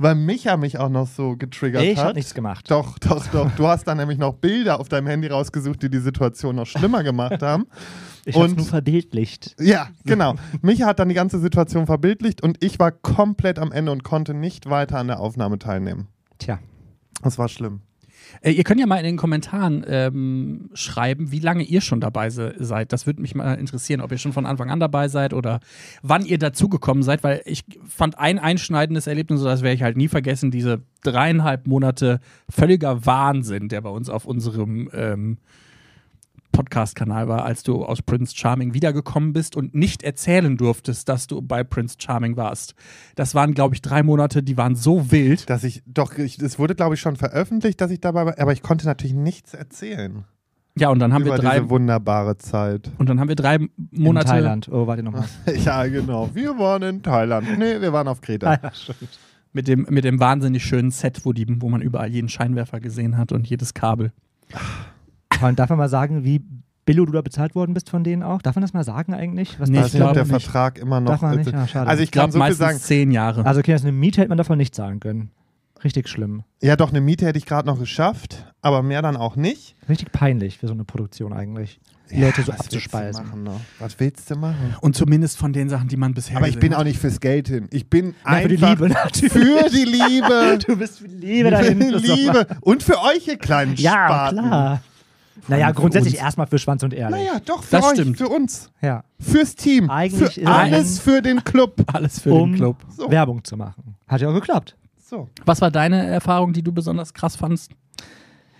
[SPEAKER 3] weil Micha mich auch noch so getriggert
[SPEAKER 2] ich
[SPEAKER 3] hat.
[SPEAKER 2] habe nichts gemacht.
[SPEAKER 3] Doch, doch, doch. Du hast dann nämlich noch Bilder auf deinem Handy rausgesucht, die die Situation noch schlimmer gemacht haben.
[SPEAKER 2] Ich habe
[SPEAKER 3] Und-
[SPEAKER 2] nur verbildlicht.
[SPEAKER 3] Ja, genau. Micha hat dann die ganze Situation verbildlicht und ich war komplett am Ende und konnte nicht weiter an der Aufnahme teilnehmen.
[SPEAKER 2] Tja.
[SPEAKER 3] Das war schlimm.
[SPEAKER 1] Äh, ihr könnt ja mal in den Kommentaren ähm, schreiben, wie lange ihr schon dabei se seid. Das würde mich mal interessieren, ob ihr schon von Anfang an dabei seid oder wann ihr dazugekommen seid, weil ich fand ein einschneidendes Erlebnis, das werde ich halt nie vergessen, diese dreieinhalb Monate völliger Wahnsinn, der bei uns auf unserem ähm, Podcast-Kanal war, als du aus Prince Charming wiedergekommen bist und nicht erzählen durftest, dass du bei Prince Charming warst. Das waren, glaube ich, drei Monate, die waren so wild.
[SPEAKER 3] Dass ich, doch, ich, es wurde, glaube ich, schon veröffentlicht, dass ich dabei war, aber ich konnte natürlich nichts erzählen.
[SPEAKER 1] Ja, und dann haben
[SPEAKER 3] über
[SPEAKER 1] wir drei
[SPEAKER 3] diese wunderbare Zeit.
[SPEAKER 1] und dann haben wir drei Monate
[SPEAKER 2] In Thailand. Oh, warte nochmal.
[SPEAKER 3] Ja, genau. Wir waren in Thailand. Nee, wir waren auf Kreta.
[SPEAKER 2] ja,
[SPEAKER 1] mit dem, mit dem wahnsinnig schönen Set, wo, die, wo man überall jeden Scheinwerfer gesehen hat und jedes Kabel.
[SPEAKER 2] Und darf man mal sagen, wie Billo du da bezahlt worden bist von denen auch? Darf man das mal sagen eigentlich? Was
[SPEAKER 1] Nee, ich glaube
[SPEAKER 3] der
[SPEAKER 1] nicht.
[SPEAKER 3] Vertrag immer noch.
[SPEAKER 2] Darf man nicht? Ah, schade.
[SPEAKER 3] also ich
[SPEAKER 1] Ich glaube
[SPEAKER 3] kann so viel
[SPEAKER 1] meistens
[SPEAKER 3] sagen.
[SPEAKER 1] zehn Jahre.
[SPEAKER 2] Also okay, also eine Miete hätte man davon nicht zahlen können. Richtig schlimm.
[SPEAKER 3] Ja, doch, eine Miete hätte ich gerade noch geschafft, aber mehr dann auch nicht.
[SPEAKER 2] Richtig peinlich für so eine Produktion eigentlich. Die
[SPEAKER 3] Ja,
[SPEAKER 2] Leute so
[SPEAKER 3] was willst
[SPEAKER 2] abzuspeisen.
[SPEAKER 3] machen noch? Was willst du machen?
[SPEAKER 1] Und zumindest von den Sachen, die man bisher
[SPEAKER 3] Aber ich bin
[SPEAKER 1] hat.
[SPEAKER 3] auch nicht fürs Geld hin. Ich bin
[SPEAKER 2] Ja, für die
[SPEAKER 3] einfach
[SPEAKER 2] Liebe natürlich.
[SPEAKER 3] für die Liebe.
[SPEAKER 2] Du bist für die Liebe dahin.
[SPEAKER 3] Für die Liebe. Und für euch, ihr kleinen
[SPEAKER 2] Ja,
[SPEAKER 3] Spaten.
[SPEAKER 2] klar. Naja,
[SPEAKER 1] Für
[SPEAKER 2] grundsätzlich
[SPEAKER 1] uns.
[SPEAKER 2] erstmal für Schwanz und Ehrlich.
[SPEAKER 3] Naja, doch, für
[SPEAKER 1] Das
[SPEAKER 3] euch,
[SPEAKER 1] stimmt.
[SPEAKER 3] für uns.
[SPEAKER 2] Ja,
[SPEAKER 3] Fürs Team.
[SPEAKER 2] Eigentlich
[SPEAKER 3] für
[SPEAKER 2] ist
[SPEAKER 3] alles
[SPEAKER 2] ein-
[SPEAKER 3] für den Club.
[SPEAKER 1] alles für
[SPEAKER 2] um
[SPEAKER 1] den Club.
[SPEAKER 3] So.
[SPEAKER 2] Werbung zu machen. Hat ja auch geklappt.
[SPEAKER 3] So.
[SPEAKER 1] Was war deine Erfahrung, die du besonders krass fandst?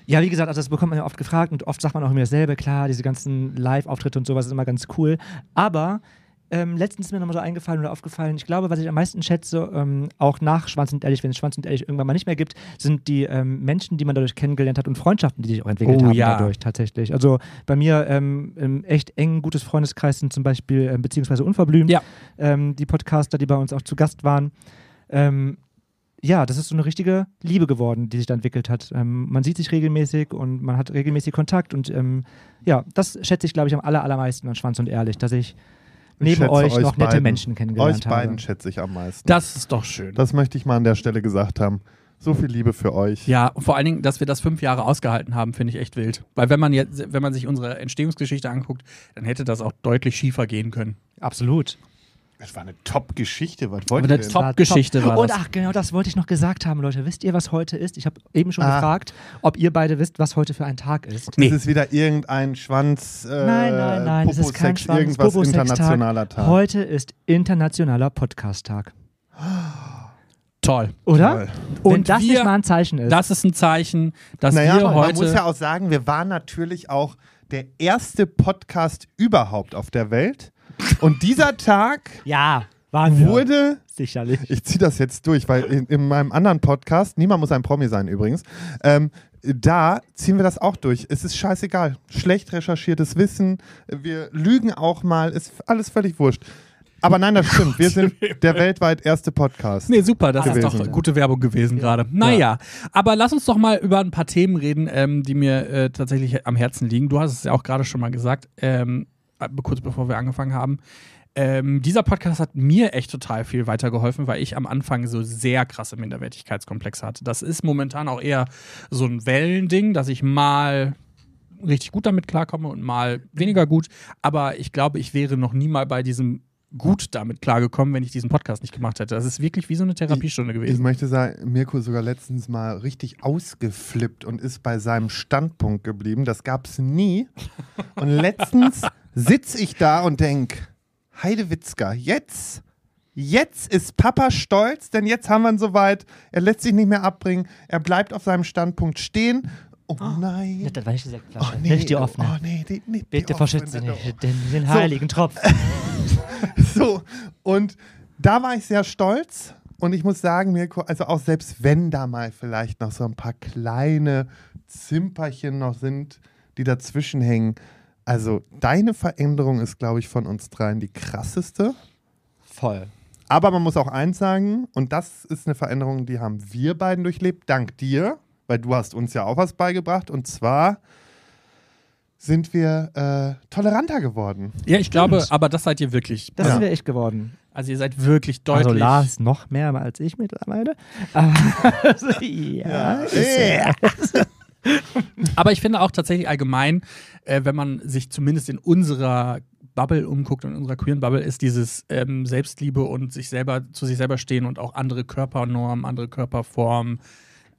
[SPEAKER 2] Ja, wie gesagt, also das bekommt man ja oft gefragt und oft sagt man auch mir dasselbe. Klar, diese ganzen Live-Auftritte und sowas ist immer ganz cool. Aber ähm, letztens ist mir nochmal so eingefallen oder aufgefallen, ich glaube, was ich am meisten schätze, ähm, auch nach Schwanz und Ehrlich, wenn es Schwanz und Ehrlich irgendwann mal nicht mehr gibt, sind die ähm, Menschen, die man dadurch kennengelernt hat und Freundschaften, die sich auch entwickelt
[SPEAKER 1] Oh,
[SPEAKER 2] haben
[SPEAKER 1] ja.
[SPEAKER 2] dadurch tatsächlich. Also bei mir ähm, im echt eng gutes Freundeskreis sind zum Beispiel ähm, beziehungsweise unverblümt,
[SPEAKER 1] Ja.
[SPEAKER 2] ähm, die Podcaster, die bei uns auch zu Gast waren. Ähm, ja, das ist so eine richtige Liebe geworden, die sich da entwickelt hat. Man sieht sich regelmäßig und man hat regelmäßig Kontakt und ja, das schätze ich, glaube ich, am aller, allermeisten an Schwanz und Ehrlich, dass Ich neben
[SPEAKER 3] schätze
[SPEAKER 2] euch noch nette
[SPEAKER 3] beiden.
[SPEAKER 2] Menschen kennengelernt
[SPEAKER 3] Euch
[SPEAKER 2] habe.
[SPEAKER 3] beiden schätze ich am meisten.
[SPEAKER 1] Das ist doch schön.
[SPEAKER 3] Das möchte ich mal an der Stelle gesagt haben. So viel Liebe für euch.
[SPEAKER 1] Ja, und vor allen Dingen, dass wir das fünf Jahre ausgehalten haben, finde ich echt wild. Weil wenn man jetzt, wenn man sich unsere Entstehungsgeschichte anguckt, dann hätte das auch deutlich schiefer gehen können.
[SPEAKER 2] Absolut.
[SPEAKER 3] Das war eine Top-Geschichte. Was wollt ihr
[SPEAKER 1] eine? Top-Geschichte war
[SPEAKER 2] Und
[SPEAKER 1] das.
[SPEAKER 2] ach, genau das wollte ich noch gesagt haben, Leute. Wisst ihr, was heute ist? Ich habe eben schon
[SPEAKER 3] Ah.
[SPEAKER 2] gefragt, ob ihr beide wisst, was heute für ein Tag ist.
[SPEAKER 1] Nee.
[SPEAKER 3] Ist es wieder irgendein Schwanz, äh,
[SPEAKER 2] Nein, nein, nein, es ist kein Schwanz,
[SPEAKER 3] irgendwas internationaler Tag.
[SPEAKER 2] Heute ist internationaler Podcast-Tag.
[SPEAKER 1] Toll.
[SPEAKER 2] Oder?
[SPEAKER 3] Toll.
[SPEAKER 2] Und
[SPEAKER 1] Wenn
[SPEAKER 2] das
[SPEAKER 1] wir-
[SPEAKER 2] nicht mal ein Zeichen ist.
[SPEAKER 1] Das ist ein Zeichen, dass
[SPEAKER 3] Naja,
[SPEAKER 1] wir
[SPEAKER 3] man
[SPEAKER 1] heute.
[SPEAKER 3] muss ja auch sagen, wir waren natürlich auch der erste Podcast überhaupt auf der Welt. Und dieser Tag
[SPEAKER 2] ja, waren wir.
[SPEAKER 3] wurde
[SPEAKER 2] Sicherlich.
[SPEAKER 3] Ich ziehe das jetzt durch, weil in, in meinem anderen Podcast, niemand muss ein Promi sein übrigens, ähm, da ziehen wir das auch durch. Es ist scheißegal. Schlecht recherchiertes Wissen, wir lügen auch mal, ist alles völlig wurscht. Aber nein, das stimmt. Wir sind der weltweit erste Podcast.
[SPEAKER 1] Nee, super, das ist
[SPEAKER 3] gewesen.
[SPEAKER 1] doch gute Werbung gewesen gerade. Naja, aber lass uns doch mal über ein paar Themen reden, ähm, die mir äh, tatsächlich am Herzen liegen. Du hast es ja auch gerade schon mal gesagt, ähm, äh, kurz bevor wir angefangen haben. Ähm, dieser Podcast hat mir echt total viel weitergeholfen, weil ich am Anfang so sehr krasse Minderwertigkeitskomplexe hatte. Das ist momentan auch eher so ein Wellending, dass ich mal richtig gut damit klarkomme und mal weniger gut. Aber ich glaube, ich wäre noch nie mal bei diesem gut damit klargekommen, wenn ich diesen Podcast nicht gemacht hätte. Das ist wirklich wie so eine Therapiestunde
[SPEAKER 3] Ich
[SPEAKER 1] gewesen.
[SPEAKER 3] möchte sagen, Mirko ist sogar letztens mal richtig ausgeflippt und ist bei seinem Standpunkt geblieben. Das gab es nie. Und letztens sitze ich da und denke, Heidewitzka, jetzt, jetzt ist Papa stolz, denn jetzt haben wir ihn soweit. Er lässt sich nicht mehr abbringen. Er bleibt auf seinem Standpunkt stehen. Oh nein.
[SPEAKER 2] Nicht, das war nicht die
[SPEAKER 3] Oh
[SPEAKER 2] Sektflasche.
[SPEAKER 3] nee.
[SPEAKER 2] nicht die offene.
[SPEAKER 3] Oh nee, die, nee,
[SPEAKER 2] Bitte Sie
[SPEAKER 3] doch.
[SPEAKER 2] nicht den, den heiligen Tropf.
[SPEAKER 3] So, und da war ich sehr stolz. Und ich muss sagen, Mirko, also auch selbst wenn da mal vielleicht noch so ein paar kleine Zimperchen noch sind, die dazwischen hängen, also deine Veränderung ist, glaube ich, von uns dreien die krasseste.
[SPEAKER 2] Voll.
[SPEAKER 3] Aber man muss auch eins sagen, und das ist eine Veränderung, die haben wir beiden durchlebt, dank dir, weil du hast uns ja auch was beigebracht. Und zwar sind wir äh, toleranter geworden.
[SPEAKER 1] Ja, ich glaube, aber das seid ihr wirklich.
[SPEAKER 2] Das
[SPEAKER 3] Ja.
[SPEAKER 2] sind wir echt geworden.
[SPEAKER 1] Also ihr seid wirklich deutlich.
[SPEAKER 2] Also Lars noch mehr als ich mittlerweile. Also, ja.
[SPEAKER 3] Äh.
[SPEAKER 1] Aber ich finde auch tatsächlich allgemein, äh, wenn man sich zumindest in unserer Bubble umguckt, in unserer queeren Bubble, ist dieses ähm, Selbstliebe und sich selber zu sich selber stehen und auch andere Körpernormen, andere Körperformen,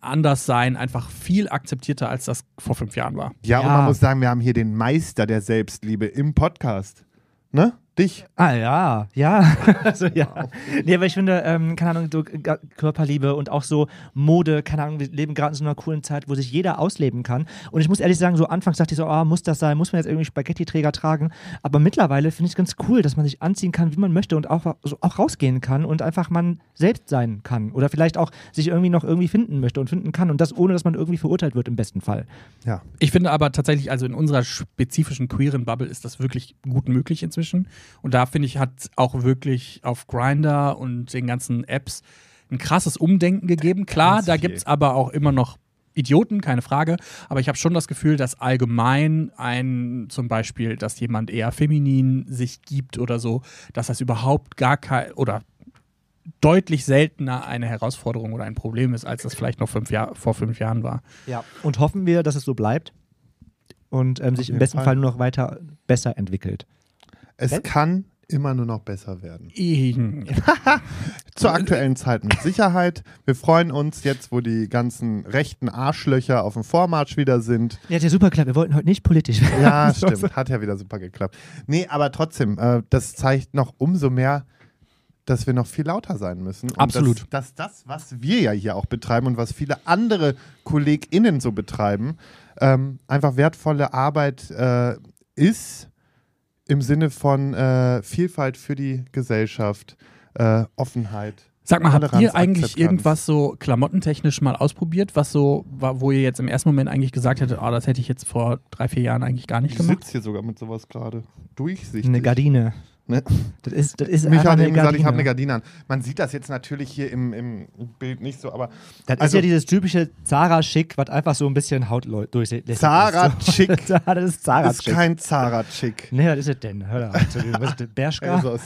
[SPEAKER 1] anders sein, einfach viel akzeptierter, als das vor fünf Jahren war.
[SPEAKER 3] Ja, und
[SPEAKER 2] Ja.
[SPEAKER 3] man muss sagen, wir haben hier den Meister der Selbstliebe im Podcast. Ne? Dich.
[SPEAKER 2] Ah ja, ja. also, ja. Nee, aber ich finde, ähm, keine Ahnung, so G- Körperliebe und auch so Mode, keine Ahnung, wir leben gerade in so einer coolen Zeit, wo sich jeder ausleben kann. Und ich muss ehrlich sagen, so anfangs dachte ich so, ah, muss das sein, muss man jetzt irgendwie Spaghetti-Träger tragen. Aber mittlerweile finde ich es ganz cool, dass man sich anziehen kann, wie man möchte und auch, so, auch rausgehen kann und einfach man selbst sein kann. Oder vielleicht auch sich irgendwie noch irgendwie finden möchte und finden kann. Und das ohne, dass man irgendwie verurteilt wird im besten Fall.
[SPEAKER 3] Ja.
[SPEAKER 1] Ich finde aber tatsächlich, also in unserer spezifischen queeren Bubble ist das wirklich gut möglich inzwischen. Und da finde ich, hat auch wirklich auf Grinder und den ganzen Apps ein krasses Umdenken gegeben. Klar,
[SPEAKER 3] Ganz
[SPEAKER 1] da gibt es aber auch immer noch Idioten, keine Frage. Aber ich habe schon das Gefühl, dass allgemein ein, zum Beispiel, dass jemand eher feminin sich gibt oder so, dass das überhaupt gar kein oder deutlich seltener eine Herausforderung oder ein Problem ist, als das vielleicht noch fünf Jahr, vor fünf Jahren war.
[SPEAKER 2] Ja. Und hoffen wir, dass es so bleibt und ähm, sich im besten
[SPEAKER 3] Fall.
[SPEAKER 2] Fall nur noch weiter besser entwickelt.
[SPEAKER 3] Es
[SPEAKER 2] Hä?
[SPEAKER 3] kann immer nur noch besser werden. Zur aktuellen Zeit mit Sicherheit. Wir freuen uns jetzt, wo die ganzen rechten Arschlöcher auf dem Vormarsch wieder sind.
[SPEAKER 2] Ja, hat ja super geklappt. Wir wollten heute nicht politisch werden.
[SPEAKER 3] Ja, stimmt. Hat ja wieder super geklappt. Nee, aber trotzdem, äh, das zeigt noch umso mehr, dass wir noch viel lauter sein müssen. Und
[SPEAKER 1] Absolut.
[SPEAKER 3] Dass, dass das, was wir ja hier auch betreiben und was viele andere KollegInnen so betreiben, ähm, einfach wertvolle Arbeit äh, ist im Sinne von äh, Vielfalt für die Gesellschaft, äh, Offenheit.
[SPEAKER 1] Sag mal, habt
[SPEAKER 3] Toleranz,
[SPEAKER 1] ihr eigentlich
[SPEAKER 3] Akzeptanz.
[SPEAKER 1] irgendwas so klamottentechnisch mal ausprobiert, was so war, wo ihr jetzt im ersten Moment eigentlich gesagt hättet, ah, das hätte ich jetzt vor drei, vier Jahren eigentlich gar nicht
[SPEAKER 3] Ich
[SPEAKER 1] gemacht?
[SPEAKER 3] sitze hier sogar mit sowas gerade. Durchsichtig.
[SPEAKER 2] Eine Gardine.
[SPEAKER 3] Ne?
[SPEAKER 2] Das ist, das ist
[SPEAKER 3] Mich hat eben gesagt, ich habe eine
[SPEAKER 2] Gardine.
[SPEAKER 3] An. Man sieht das jetzt natürlich hier im, im Bild nicht so, aber
[SPEAKER 2] Das ist
[SPEAKER 3] Also-
[SPEAKER 2] ja dieses typische Zara-Schick, was einfach so ein bisschen Haut durchlässig ist.
[SPEAKER 3] Zara-Chick.
[SPEAKER 2] das ist
[SPEAKER 3] ist
[SPEAKER 2] Zara-Schick.
[SPEAKER 3] kein Zara-Chick.
[SPEAKER 2] Nee, was ist es denn? Hör da auf. Was ist das? Bershka?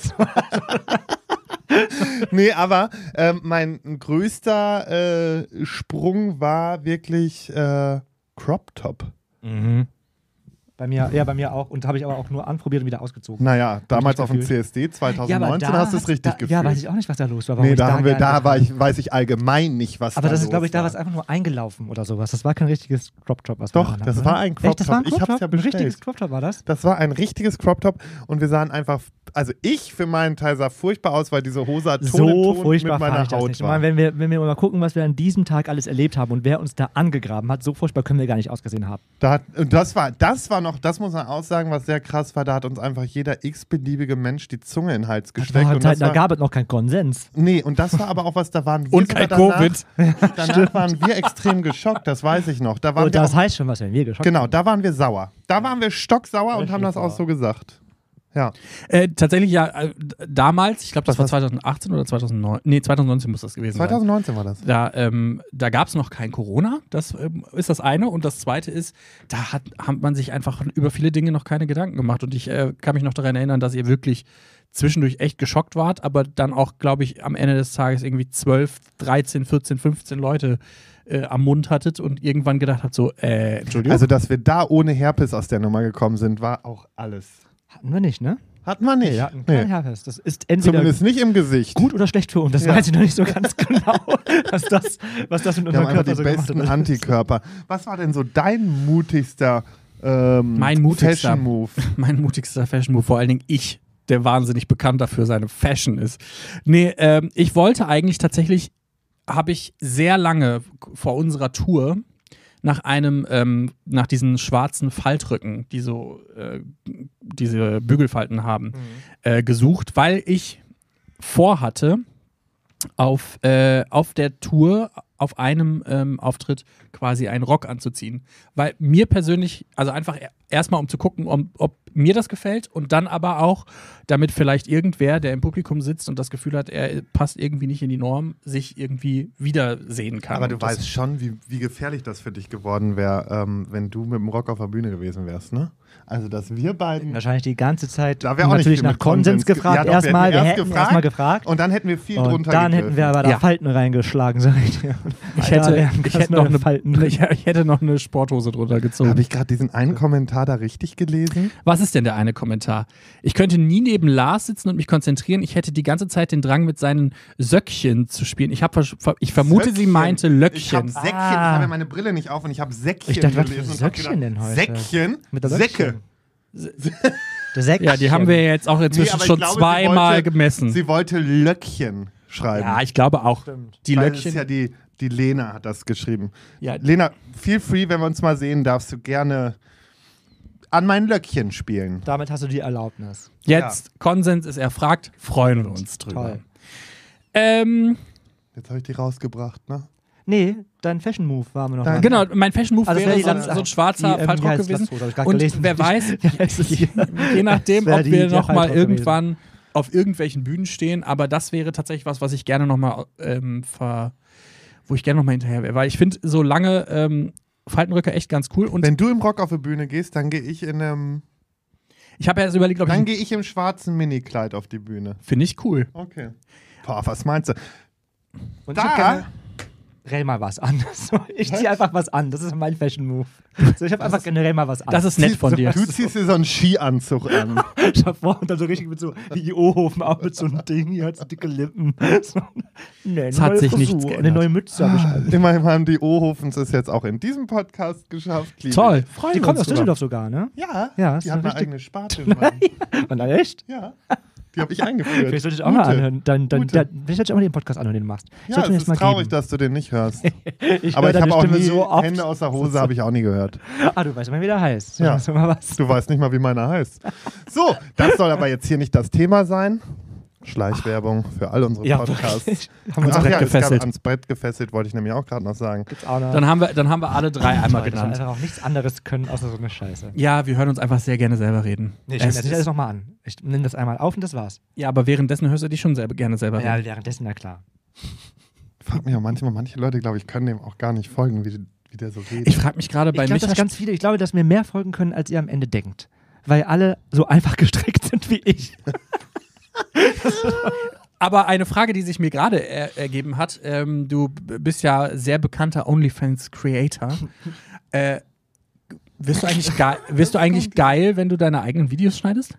[SPEAKER 3] Nee, aber ähm, mein größter äh, Sprung war wirklich äh, Crop Top.
[SPEAKER 2] Mhm. Bei mir, ja, bei mir auch. Und habe ich aber auch nur anprobiert und wieder ausgezogen.
[SPEAKER 3] Naja, damals auf dem. CSD
[SPEAKER 2] aber
[SPEAKER 3] 2019 hast du es
[SPEAKER 2] hat-
[SPEAKER 3] richtig
[SPEAKER 2] da,
[SPEAKER 3] gefühlt.
[SPEAKER 2] Ja, weiß ich auch nicht, was da los war.
[SPEAKER 3] nee,
[SPEAKER 2] ich
[SPEAKER 3] da, haben wir, da war ich, weiß ich allgemein nicht, was
[SPEAKER 2] Aber
[SPEAKER 3] da
[SPEAKER 2] das ist,
[SPEAKER 3] los
[SPEAKER 2] glaube ich, da war
[SPEAKER 3] war.
[SPEAKER 2] es einfach nur eingelaufen oder sowas. Das war kein richtiges Crop Top, was wir
[SPEAKER 3] Doch,
[SPEAKER 2] anhatten,
[SPEAKER 3] das
[SPEAKER 2] oder?
[SPEAKER 3] war ein Crop
[SPEAKER 2] Echt, das war ein
[SPEAKER 3] Top. Ich
[SPEAKER 2] Top?
[SPEAKER 3] ja
[SPEAKER 2] Ein richtiges Crop Top war das?
[SPEAKER 3] Das war ein richtiges Crop Top und wir sahen einfach, also ich für meinen Teil sah furchtbar aus, weil diese Hose Ton
[SPEAKER 2] So furchtbar
[SPEAKER 3] mit meiner
[SPEAKER 2] ich
[SPEAKER 3] Haut
[SPEAKER 2] nicht. Ich
[SPEAKER 3] war.
[SPEAKER 2] meine, wenn wir, wenn wir mal gucken, was wir an diesem Tag alles erlebt haben und wer uns da angegraben hat, so furchtbar können wir gar nicht ausgesehen haben.
[SPEAKER 3] Da hat, und das war, das war noch, das muss man aussagen, was sehr krass war, da hat uns einfach jeder x-beliebige Mensch die Zunge in den Hals gesteckt. und
[SPEAKER 2] da,
[SPEAKER 3] war,
[SPEAKER 2] gab es noch keinen Konsens.
[SPEAKER 3] nee, und das war aber auch was, da waren wir
[SPEAKER 1] Und kein
[SPEAKER 3] danach,
[SPEAKER 1] Covid.
[SPEAKER 3] Danach waren wir extrem geschockt, das weiß ich noch. Da waren
[SPEAKER 2] Und das
[SPEAKER 3] auch,
[SPEAKER 2] heißt schon was, wenn wir geschockt
[SPEAKER 3] genau, da waren wir sauer. Da waren wir stocksauer und haben das auch so gesagt. Ja.
[SPEAKER 1] Äh, tatsächlich ja, äh, damals, ich glaube, das war 2018 oder 2009, nee, 2019 muss das gewesen sein.
[SPEAKER 3] 2019 war das.
[SPEAKER 1] Da, ähm, da gab es noch kein Corona, das ähm, ist das eine. Und das zweite ist, da hat, hat man sich einfach über viele Dinge noch keine Gedanken gemacht. Und ich äh, kann mich noch daran erinnern, dass ihr wirklich zwischendurch echt geschockt wart, aber dann auch, glaube ich, am Ende des Tages irgendwie 12, 13, 14, 15 Leute äh, am Mund hattet und irgendwann gedacht habt, so, äh, Entschuldigung.
[SPEAKER 3] Also, dass wir da ohne Herpes aus der Nummer gekommen sind, war auch alles.
[SPEAKER 2] Hatten wir nicht, ne?
[SPEAKER 3] Hatten wir nicht.
[SPEAKER 2] Nee, wir hatten
[SPEAKER 3] Nee.
[SPEAKER 2] keinen Herpes. Das ist entweder
[SPEAKER 3] Zumindest nicht im Gesicht.
[SPEAKER 2] gut oder schlecht für uns. Das
[SPEAKER 3] Ja.
[SPEAKER 2] weiß ich noch nicht so ganz genau, was das, was das mit
[SPEAKER 3] Wir haben
[SPEAKER 2] unserem
[SPEAKER 3] einfach
[SPEAKER 2] Körper
[SPEAKER 3] die
[SPEAKER 2] so gemacht
[SPEAKER 3] besten
[SPEAKER 2] hat.
[SPEAKER 3] Antikörper. Was war denn so dein mutigster ähm,
[SPEAKER 1] Mein mutigster.
[SPEAKER 3] Fashion Move?
[SPEAKER 1] mein mutigster Fashion Move, vor allen Dingen ich, der wahnsinnig bekannt dafür seine Fashion ist. Nee, ähm, ich wollte eigentlich tatsächlich, habe ich sehr lange vor unserer Tour nach einem, ähm, nach diesen schwarzen Faltrücken, die so äh, diese Bügelfalten haben, äh, gesucht, weil ich vorhatte, auf, äh, auf der Tour auf einem ähm, Auftritt quasi einen Rock anzuziehen. Weil mir persönlich, also einfach e- erstmal um zu gucken, ob, ob mir das gefällt und dann aber auch, damit vielleicht irgendwer, der im Publikum sitzt und das Gefühl hat, er passt irgendwie nicht in die Norm, sich irgendwie wiedersehen kann.
[SPEAKER 3] Aber du weißt schon, wie, wie gefährlich das für dich geworden wäre, ähm, wenn du mit dem Rock auf der Bühne gewesen wärst, ne? Also, dass wir beiden.
[SPEAKER 2] Wahrscheinlich die ganze Zeit
[SPEAKER 3] Da wäre auch nicht
[SPEAKER 2] natürlich nach Konsens
[SPEAKER 3] ge-
[SPEAKER 2] gefragt.
[SPEAKER 3] Ja, doch,
[SPEAKER 2] erstmal, wir
[SPEAKER 3] erst
[SPEAKER 2] hätten erstmal gefragt.
[SPEAKER 3] Und dann hätten wir viel
[SPEAKER 2] Und
[SPEAKER 3] drunter
[SPEAKER 2] dann hätten wir aber da
[SPEAKER 1] Ja.
[SPEAKER 2] Falten reingeschlagen, sag ich dir.
[SPEAKER 1] Ich
[SPEAKER 2] Alter,
[SPEAKER 1] hätte, ich, hätte noch eine, ich, ich hätte noch eine Sporthose drunter gezogen.
[SPEAKER 3] Habe ich gerade diesen einen Kommentar da richtig gelesen?
[SPEAKER 1] Was ist denn der eine Kommentar? Ich könnte nie neben Lars sitzen und mich konzentrieren. Ich hätte die ganze Zeit den Drang, mit seinen Söckchen zu spielen. Ich, hab, ich vermute, sie
[SPEAKER 3] Söckchen.
[SPEAKER 1] meinte
[SPEAKER 3] Ich habe
[SPEAKER 1] Löckchen.
[SPEAKER 3] Säckchen, ich
[SPEAKER 2] Ah.
[SPEAKER 3] habe ja meine Brille nicht auf und ich habe Säckchen
[SPEAKER 2] Ich dachte, was für
[SPEAKER 3] gelesen. und hab
[SPEAKER 2] Söckchen denn heute?
[SPEAKER 3] Säckchen?
[SPEAKER 2] Mit der
[SPEAKER 3] Säcke.
[SPEAKER 2] Söckchen. Säckchen.
[SPEAKER 1] Ja, die haben wir jetzt auch inzwischen
[SPEAKER 3] ich
[SPEAKER 1] schon
[SPEAKER 3] glaube, sie
[SPEAKER 1] zweimal
[SPEAKER 3] wollte-
[SPEAKER 1] gemessen.
[SPEAKER 3] Sie wollte Löckchen schreiben.
[SPEAKER 1] ja, ich glaube auch.
[SPEAKER 2] Stimmt.
[SPEAKER 1] Die
[SPEAKER 3] Weil
[SPEAKER 1] Löckchen.
[SPEAKER 3] Es ist ja die, die Lena hat das geschrieben.
[SPEAKER 1] Ja.
[SPEAKER 3] Lena, feel free, wenn wir uns mal sehen, darfst du gerne an mein Löckchen spielen.
[SPEAKER 2] Damit hast du die Erlaubnis.
[SPEAKER 1] Jetzt Konsens ist erfragt, freuen wir uns drüber.
[SPEAKER 2] Toll.
[SPEAKER 1] Ähm,
[SPEAKER 3] Jetzt habe ich die rausgebracht, ne?
[SPEAKER 2] Nee, dein Fashion Move war mir noch
[SPEAKER 3] Dein-
[SPEAKER 1] genau, mein Fashion Move
[SPEAKER 2] Also
[SPEAKER 1] wäre so, so ein schwarzer
[SPEAKER 2] die, ähm,
[SPEAKER 1] Faltrock gewesen.
[SPEAKER 2] Grad
[SPEAKER 1] Und
[SPEAKER 2] gelesen.
[SPEAKER 1] wer weiß,
[SPEAKER 2] hier?
[SPEAKER 1] je nachdem, ob wir
[SPEAKER 2] der
[SPEAKER 1] noch mal
[SPEAKER 2] Faltrock gewesen.
[SPEAKER 1] Auf irgendwelchen Bühnen stehen, aber das wäre tatsächlich was, was ich gerne noch mal ähm, ver, wo ich gerne noch mal hinterher wäre, weil ich finde so lange ähm, Faltenröcke echt ganz cool und
[SPEAKER 3] Wenn du im Rock auf die Bühne gehst, dann gehe ich in einem,
[SPEAKER 1] ich habe ja jetzt überlegt, ob
[SPEAKER 3] dann
[SPEAKER 1] ich
[SPEAKER 3] gehe ich im schwarzen Minikleid auf die Bühne.
[SPEAKER 1] finde ich cool.
[SPEAKER 3] Okay. Boah, was meinst du?
[SPEAKER 2] Und ich
[SPEAKER 3] Da?
[SPEAKER 2] Hab gerne, Rell mal was an. So, ich zieh einfach was an. Das ist mein Fashion Move. So, ich habe einfach generell mal was an.
[SPEAKER 1] Das ist nett von dir.
[SPEAKER 3] Du ziehst dir so einen Skianzug an.
[SPEAKER 2] ich hab vor und dann so richtig mit so wie O-Hofen auch mit so einem Ding, hier hat so dicke Lippen. So, nee,
[SPEAKER 1] Es hat sich
[SPEAKER 2] Frisur,
[SPEAKER 1] nichts
[SPEAKER 2] Eine
[SPEAKER 1] geändert.
[SPEAKER 2] neue Mütze habe ich an.
[SPEAKER 3] Immerhin haben die O-Hofens es jetzt auch in diesem Podcast geschafft. liebe
[SPEAKER 1] Toll, freuen
[SPEAKER 2] Die
[SPEAKER 1] uns
[SPEAKER 2] aus. Düsseldorf sogar, ne?
[SPEAKER 3] Ja,
[SPEAKER 2] Ja,
[SPEAKER 3] die
[SPEAKER 2] eine
[SPEAKER 3] hat eine
[SPEAKER 2] richtig-
[SPEAKER 3] eigene Sparte. Mann.
[SPEAKER 2] Und dann echt?
[SPEAKER 3] Ja, die habe ich eingeführt.
[SPEAKER 2] Vielleicht sollte ich auch mal
[SPEAKER 3] Gute.
[SPEAKER 2] anhören. Dann, dann, dann, vielleicht sollte ich auch mal den Podcast anhören, den du machst. Ich
[SPEAKER 3] Ja, es
[SPEAKER 2] mal
[SPEAKER 3] ist traurig,
[SPEAKER 2] geben.
[SPEAKER 3] dass du den nicht hörst.
[SPEAKER 2] Ich
[SPEAKER 3] Aber ich habe auch nie
[SPEAKER 2] so oft.
[SPEAKER 3] Hände aus der Hose habe ich auch nie gehört.
[SPEAKER 2] Ah, du weißt immer, wie der heißt.
[SPEAKER 3] Ja.
[SPEAKER 2] Mal was?
[SPEAKER 3] Du weißt nicht mal, wie meiner heißt. So, das soll aber jetzt hier nicht das Thema sein. Schleichwerbung für all unsere
[SPEAKER 2] Ja,
[SPEAKER 3] Podcasts.
[SPEAKER 2] Haben wir uns
[SPEAKER 1] Ach Brett
[SPEAKER 3] ja, es
[SPEAKER 1] gefesselt.
[SPEAKER 3] gab ans Brett gefesselt, wollte ich nämlich auch gerade noch sagen.
[SPEAKER 2] jetzt auch noch.
[SPEAKER 1] Dann haben wir, dann haben wir alle drei einmal
[SPEAKER 2] Leute,
[SPEAKER 1] genannt.
[SPEAKER 2] Einfach auch nichts anderes können, außer so eine Scheiße.
[SPEAKER 1] Ja, wir hören uns einfach sehr gerne selber reden.
[SPEAKER 2] Nee, ich höre mir das alles nochmal an. Ich nehme das einmal auf und das war's.
[SPEAKER 1] ja, aber währenddessen hörst du dich schon selber, gerne selber
[SPEAKER 2] Ja,
[SPEAKER 1] reden.
[SPEAKER 2] währenddessen, na klar.
[SPEAKER 3] Ich frage mich auch manchmal, manche Leute, glaube ich, können dem auch gar nicht folgen, wie, wie der so redet.
[SPEAKER 1] Ich frage mich gerade bei
[SPEAKER 2] Ich glaube,
[SPEAKER 1] Micha,
[SPEAKER 2] dass ganz viele, ich glaube, dass mir mehr folgen können, als ihr am Ende denkt. Weil alle so einfach gestrickt sind wie ich.
[SPEAKER 1] Aber eine Frage, die sich mir gerade er ergeben hat, ähm, du bist ja sehr bekannter OnlyFans-Creator. äh, wirst du eigentlich, geil, wirst du eigentlich geil, wenn du deine eigenen Videos schneidest?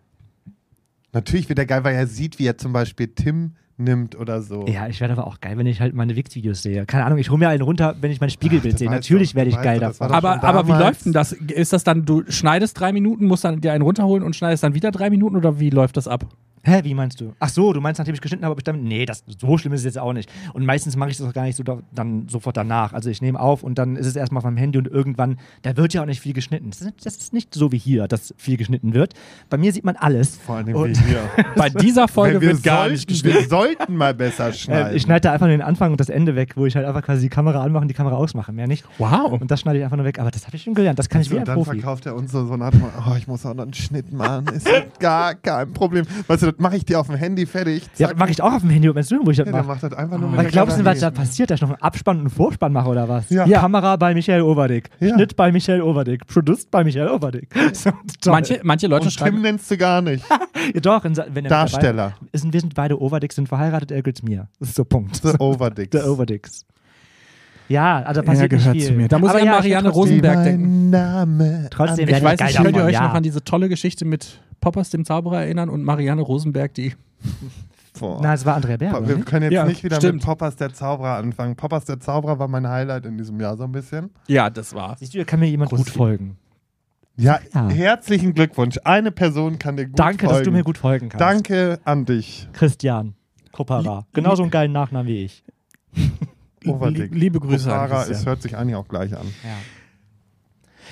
[SPEAKER 3] Natürlich wird der geil, weil er sieht, wie er zum Beispiel Tim nimmt oder so.
[SPEAKER 2] Ja, ich werde aber auch geil, wenn ich halt meine Wix-Videos sehe. Keine Ahnung, ich hole mir einen runter, wenn ich mein Spiegelbild
[SPEAKER 3] das
[SPEAKER 2] sehe. Natürlich werde ich geil davon.
[SPEAKER 1] Aber, aber wie läuft denn das? Ist das dann, du schneidest drei Minuten, musst dann dir einen runterholen und schneidest dann wieder drei Minuten oder wie läuft das ab?
[SPEAKER 2] Hä, wie meinst du? Ach so, du meinst, nachdem ich geschnitten habe, ob ich dann. Nee, das, so schlimm ist es jetzt auch nicht. Und meistens mache ich das auch gar nicht so da, dann sofort danach. Also ich nehme auf und dann ist es erstmal auf meinem Handy und irgendwann, da wird ja auch nicht viel geschnitten. Das ist, das ist nicht so wie hier, dass viel geschnitten wird. Bei mir sieht man alles.
[SPEAKER 3] Vor allem
[SPEAKER 2] Und-
[SPEAKER 3] wie hier.
[SPEAKER 1] Bei dieser Folge
[SPEAKER 3] wir,
[SPEAKER 1] wird gar
[SPEAKER 3] sollten,
[SPEAKER 1] nicht geschnitten.
[SPEAKER 3] wir sollten mal besser schneiden.
[SPEAKER 2] Äh, ich schneide da einfach nur den Anfang und das Ende weg, wo ich halt einfach quasi die Kamera anmache und die Kamera ausmache. Mehr nicht.
[SPEAKER 1] Wow.
[SPEAKER 2] Und das schneide ich einfach nur weg. Aber das habe ich schon gelernt. Das kann ich
[SPEAKER 3] So,
[SPEAKER 2] wie
[SPEAKER 3] und dann
[SPEAKER 2] Profi.
[SPEAKER 3] verkauft er uns so, so eine Art von, oh, ich muss auch noch einen Schnitt machen. Ist gar kein Problem. Weißt du, das mache ich dir auf dem Handy fertig.
[SPEAKER 2] Ja,
[SPEAKER 3] Zack.
[SPEAKER 2] mache ich auch auf dem Handy. Was meinst du, wo ich das
[SPEAKER 3] Ja,
[SPEAKER 2] mache?
[SPEAKER 3] macht das einfach nur mit
[SPEAKER 2] Was
[SPEAKER 3] der
[SPEAKER 2] glaubst du, was da passiert, dass ich noch einen Abspann und einen Vorspann mache oder was?
[SPEAKER 3] Ja.
[SPEAKER 2] Kamera bei Michael Overdick,
[SPEAKER 3] Ja.
[SPEAKER 2] Schnitt bei Michael Overdick, Produced bei Michael Overdick. So.
[SPEAKER 1] Manche, manche Leute
[SPEAKER 3] Und Tim
[SPEAKER 1] schreiben.
[SPEAKER 3] nennst du gar nicht.
[SPEAKER 2] ja, doch, in, wenn er
[SPEAKER 3] Darsteller.
[SPEAKER 2] Dabei ist, wir sind beide Overdick, sind verheiratet, er gilt mir. Das ist so Punkt.
[SPEAKER 3] The Overdicks.
[SPEAKER 2] Der Overdicks. Ja, also da
[SPEAKER 1] Er
[SPEAKER 2] passiert
[SPEAKER 1] gehört
[SPEAKER 2] nicht
[SPEAKER 1] zu
[SPEAKER 2] viel.
[SPEAKER 1] mir. Da muss
[SPEAKER 2] Aber
[SPEAKER 1] ich an
[SPEAKER 2] ja,
[SPEAKER 1] Marianne
[SPEAKER 2] ich trotzdem-
[SPEAKER 1] Rosenberg denken.
[SPEAKER 3] Name.
[SPEAKER 2] Trotzdem
[SPEAKER 1] Ich weiß nicht, könnt ihr euch
[SPEAKER 2] ja.
[SPEAKER 1] noch an diese tolle Geschichte mit Poppers, dem Zauberer, erinnern und Marianne Rosenberg, die.
[SPEAKER 3] Boah.
[SPEAKER 2] Na, es war Andrea Berg,
[SPEAKER 3] wir
[SPEAKER 2] nicht?
[SPEAKER 3] können jetzt
[SPEAKER 1] Ja,
[SPEAKER 3] nicht wieder
[SPEAKER 1] stimmt.
[SPEAKER 3] mit Poppers der Zauberer anfangen. Poppers der Zauberer war mein Highlight in diesem Jahr so ein bisschen.
[SPEAKER 1] Ja, das war.
[SPEAKER 2] Siehst du, da kann mir jemand gut
[SPEAKER 3] Großartig.
[SPEAKER 2] folgen.
[SPEAKER 3] Ja,
[SPEAKER 2] Ja.
[SPEAKER 3] herzlichen Glückwunsch. Eine Person kann dir gut
[SPEAKER 2] Danke,
[SPEAKER 3] folgen.
[SPEAKER 2] dass du mir gut folgen kannst.
[SPEAKER 3] Danke an dich.
[SPEAKER 2] Christian Kopara. Genauso einen geilen Nachnamen wie ich.
[SPEAKER 3] Overdick.
[SPEAKER 1] Lie- liebe Grüße an
[SPEAKER 3] Kopara,
[SPEAKER 1] Christian.
[SPEAKER 3] es hört sich eigentlich auch gleich an.
[SPEAKER 2] Ja.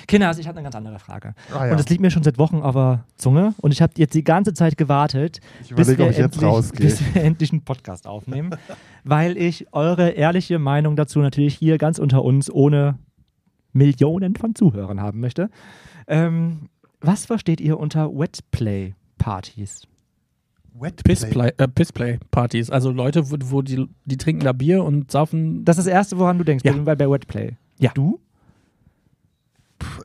[SPEAKER 2] Kinders, ich habe eine ganz andere Frage.
[SPEAKER 3] Ah, ja.
[SPEAKER 2] Und es liegt mir schon seit Wochen auf der Zunge. Und ich habe jetzt die ganze Zeit gewartet,
[SPEAKER 3] Ich
[SPEAKER 2] bis
[SPEAKER 3] überlege,
[SPEAKER 2] wir,
[SPEAKER 3] ob ich jetzt
[SPEAKER 2] endlich, bis wir endlich einen Podcast aufnehmen. weil ich eure ehrliche Meinung dazu natürlich hier ganz unter uns ohne Millionen von Zuhörern haben möchte. Ähm, was versteht ihr unter Wetplay-Partys?
[SPEAKER 3] Wetplay.
[SPEAKER 1] Pissplay, äh, Pissplay-Partys. Also Leute, wo, wo die, die trinken da Bier und saufen.
[SPEAKER 2] Das ist das Erste, woran du denkst,
[SPEAKER 1] Ja.
[SPEAKER 2] bei, bei Wetplay.
[SPEAKER 1] Ja.
[SPEAKER 2] Du?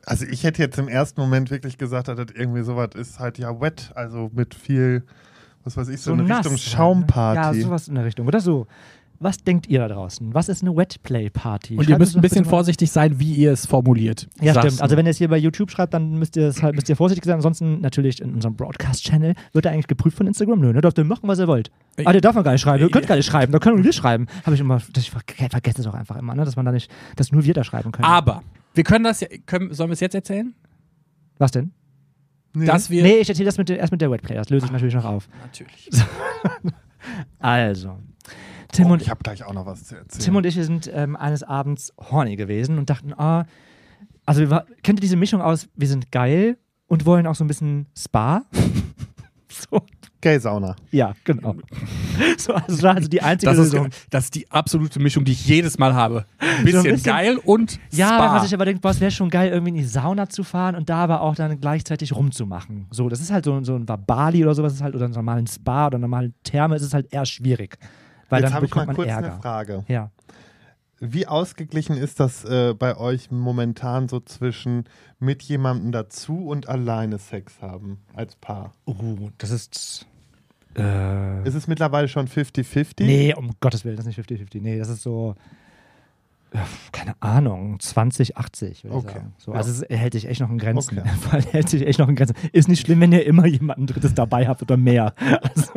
[SPEAKER 3] Also ich hätte jetzt im ersten Moment wirklich gesagt, dass das irgendwie sowas ist halt ja wet, also mit viel, was weiß ich, so, eine
[SPEAKER 2] nass,
[SPEAKER 3] Richtung
[SPEAKER 2] ne?
[SPEAKER 3] Schaumparty.
[SPEAKER 2] Ja, sowas in der Richtung. Oder so. Was denkt ihr da draußen? Was ist eine Wetplay-Party?
[SPEAKER 1] Und ihr
[SPEAKER 2] Schreibt
[SPEAKER 1] müsst
[SPEAKER 2] es
[SPEAKER 1] ein bisschen vorsichtig sein, wie ihr es formuliert.
[SPEAKER 2] Ja,
[SPEAKER 1] Sag's
[SPEAKER 2] stimmt. Also wenn ihr es hier bei YouTube schreibt, dann müsst ihr es halt, müsst ihr vorsichtig sein. Ansonsten natürlich in unserem Broadcast-Channel wird er eigentlich geprüft von Instagram. Nö, ne? Dürft ihr machen, was ihr wollt.
[SPEAKER 1] Äh,
[SPEAKER 2] Ah, der darf man gar nicht schreiben. Ihr könnt gar nicht schreiben. Da können wir schreiben. Habe ich immer, das, ich ver vergesse es auch einfach immer, ne? dass man da nicht, dass nur wir da schreiben können.
[SPEAKER 1] Aber wir können das ja. Können, sollen wir es jetzt erzählen?
[SPEAKER 2] Was denn?
[SPEAKER 1] dass wir.
[SPEAKER 2] Nee, ich erzähle das mit erst mit der Wetplay. Das löse ich natürlich noch auf.
[SPEAKER 1] Natürlich.
[SPEAKER 2] Also, Tim
[SPEAKER 3] oh,
[SPEAKER 2] und
[SPEAKER 3] ich habe gleich auch noch was zu erzählen.
[SPEAKER 2] Tim und ich wir sind ähm, eines Abends horny gewesen und dachten, ah, also wir kennt ihr diese Mischung aus, wir sind geil und wollen auch so ein bisschen Spa? so,
[SPEAKER 3] Gay-Sauna.
[SPEAKER 2] ja, genau. So, also also die einzige
[SPEAKER 1] Das ist,
[SPEAKER 2] Lösung.
[SPEAKER 1] das ist die absolute Mischung, die ich jedes Mal habe. Ein bisschen,
[SPEAKER 2] bisschen-
[SPEAKER 1] geil und
[SPEAKER 2] Ja,
[SPEAKER 1] Spa.
[SPEAKER 2] was ich aber denke, boah, es wäre schon geil, irgendwie in die Sauna zu fahren und da aber auch dann gleichzeitig rumzumachen. So, das ist halt so, so ein Bali oder sowas, ist halt, oder einen normalen Spa oder einen normalen Therme, ist es halt eher schwierig. Weil
[SPEAKER 3] Jetzt
[SPEAKER 2] dann
[SPEAKER 3] habe ich mal
[SPEAKER 2] bekommt man
[SPEAKER 3] kurz
[SPEAKER 2] Ärger.
[SPEAKER 3] eine Frage.
[SPEAKER 2] Ja.
[SPEAKER 3] Wie ausgeglichen ist das äh, bei euch momentan so zwischen mit jemandem dazu und alleine Sex haben als Paar?
[SPEAKER 2] Uh, das ist. Äh,
[SPEAKER 3] Ist es mittlerweile schon 50-50?
[SPEAKER 2] nee, um Gottes Willen, das ist nicht 50-50. Nee, das ist so. Keine Ahnung, 20, 80, würde
[SPEAKER 3] Okay.
[SPEAKER 2] ich sagen. So,
[SPEAKER 3] Ja.
[SPEAKER 2] Also es hält sich echt noch in Grenzen.
[SPEAKER 3] Okay.
[SPEAKER 2] Hält sich echt noch in Grenzen. Ist nicht schlimm, wenn ihr immer jemanden Drittes dabei habt oder mehr. Also,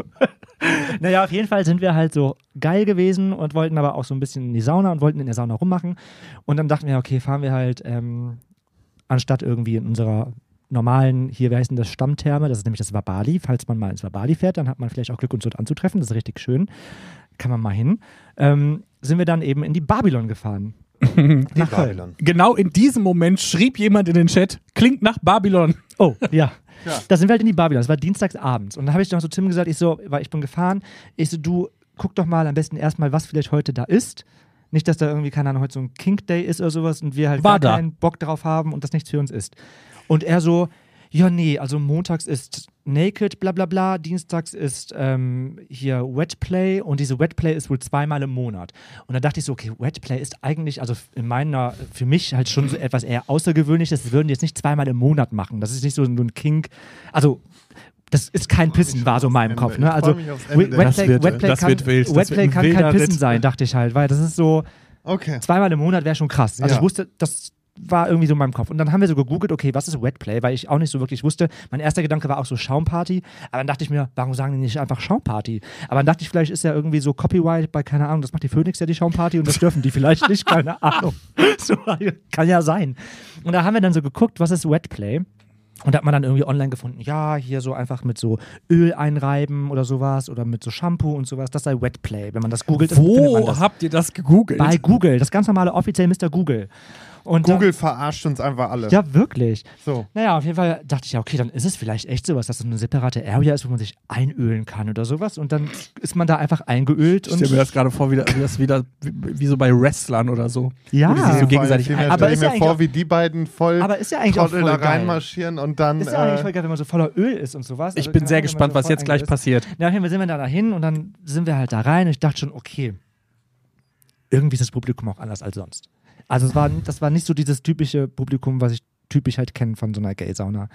[SPEAKER 2] naja, auf jeden Fall sind wir halt so geil gewesen und wollten aber auch so ein bisschen in die Sauna und wollten in der Sauna rummachen. Und dann dachten wir, okay, fahren wir halt ähm, anstatt irgendwie in unserer normalen, hier, wie heißt denn das, Stammtherme, das ist nämlich das Wabali. Falls man mal ins Wabali fährt, dann hat man vielleicht auch Glück, uns dort anzutreffen. Das ist richtig schön. Kann man mal hin. Ähm, sind wir dann eben in die Babylon gefahren.
[SPEAKER 3] Die Babylon.
[SPEAKER 1] Genau in diesem Moment schrieb jemand in den Chat, klingt nach Babylon.
[SPEAKER 2] Oh, ja.
[SPEAKER 3] Ja.
[SPEAKER 2] Da sind wir halt in die Babylon. Das war dienstags abends. Und da habe ich noch so Tim gesagt, ich so, weil ich bin gefahren, ich so, du guck doch mal am besten erstmal, was vielleicht heute da ist. Nicht, dass da irgendwie, keine Ahnung, heute so ein Kink Day ist oder sowas und wir halt
[SPEAKER 1] War
[SPEAKER 2] gar
[SPEAKER 1] da.
[SPEAKER 2] keinen Bock drauf haben und das nichts für uns ist. Und er so, ja, nee, also montags ist Naked, bla bla bla, dienstags ist ähm, hier Wetplay und diese Wetplay ist wohl zweimal im Monat. Und da dachte ich so, okay, Wetplay ist eigentlich, also in meiner, für mich halt schon so etwas eher Außergewöhnliches. Das würden die jetzt nicht zweimal im Monat machen. Das ist nicht so ein Kink, also das ist kein Pissen, war so in meinem. Kopf. Ne?
[SPEAKER 3] Ich
[SPEAKER 2] Also
[SPEAKER 1] wird- das
[SPEAKER 2] kann, Wetplay kann kein Pissen
[SPEAKER 1] Ritt.
[SPEAKER 2] sein, dachte ich halt, weil das ist so,
[SPEAKER 3] Okay.
[SPEAKER 2] zweimal im Monat wäre schon krass. Also
[SPEAKER 3] Ja.
[SPEAKER 2] ich wusste, das war irgendwie so in meinem Kopf. Und dann haben wir so gegoogelt, okay, was ist Wetplay, weil ich auch nicht so wirklich wusste. Mein erster Gedanke war auch so Schaumparty, aber dann dachte ich mir, warum sagen die nicht einfach Schaumparty? Aber dann dachte ich, vielleicht ist ja irgendwie so Copyright bei, keine Ahnung, das macht die Phoenix ja die Schaumparty und das dürfen die vielleicht nicht, keine Ahnung. So, kann ja sein. Und da haben wir dann so geguckt, was ist Wetplay? Und da hat man dann irgendwie online gefunden, ja, hier so einfach mit so Öl einreiben oder sowas oder mit so Shampoo und sowas. Das sei Wetplay. Wenn man das googelt, findet man
[SPEAKER 1] Wo
[SPEAKER 2] das.
[SPEAKER 1] habt ihr das gegoogelt?
[SPEAKER 2] Bei Google, das ganz normale offiziell Mr. Google. Und
[SPEAKER 3] Google verarscht uns einfach alle.
[SPEAKER 2] Dann, ja, wirklich.
[SPEAKER 3] So.
[SPEAKER 2] Naja, auf jeden Fall dachte ich ja, okay, dann ist es vielleicht echt sowas, dass es eine separate Area ist, wo man sich einölen kann oder sowas. Und dann ist man da einfach eingeölt
[SPEAKER 1] Ich
[SPEAKER 2] und.
[SPEAKER 1] stelle mir das gerade vor, wie das, wie das wieder wie, wie so bei Wrestlern oder so.
[SPEAKER 2] ja,
[SPEAKER 1] wo die sich so gegenseitig
[SPEAKER 3] mehr
[SPEAKER 2] Aber
[SPEAKER 3] ich
[SPEAKER 2] ja
[SPEAKER 3] mir vor, wie die beiden voll
[SPEAKER 2] aber ist ja eigentlich auch
[SPEAKER 3] Trottel
[SPEAKER 2] voll
[SPEAKER 3] da
[SPEAKER 2] geil.
[SPEAKER 3] reinmarschieren und dann.
[SPEAKER 2] Ist ja eigentlich
[SPEAKER 3] äh,
[SPEAKER 2] voll geil, wenn man so voller Öl ist und sowas.
[SPEAKER 1] Ich
[SPEAKER 2] Also,
[SPEAKER 1] bin sehr gespannt,
[SPEAKER 2] so
[SPEAKER 1] was jetzt gleich
[SPEAKER 2] ist.
[SPEAKER 1] passiert.
[SPEAKER 2] Ja, auf jeden Fall sind wir da dahin und dann sind wir halt da rein und ich dachte schon, okay, irgendwie ist das Publikum auch anders als sonst. Also es war, das war nicht so dieses typische Publikum, was ich typisch halt kenne von so einer Gay-Sauna.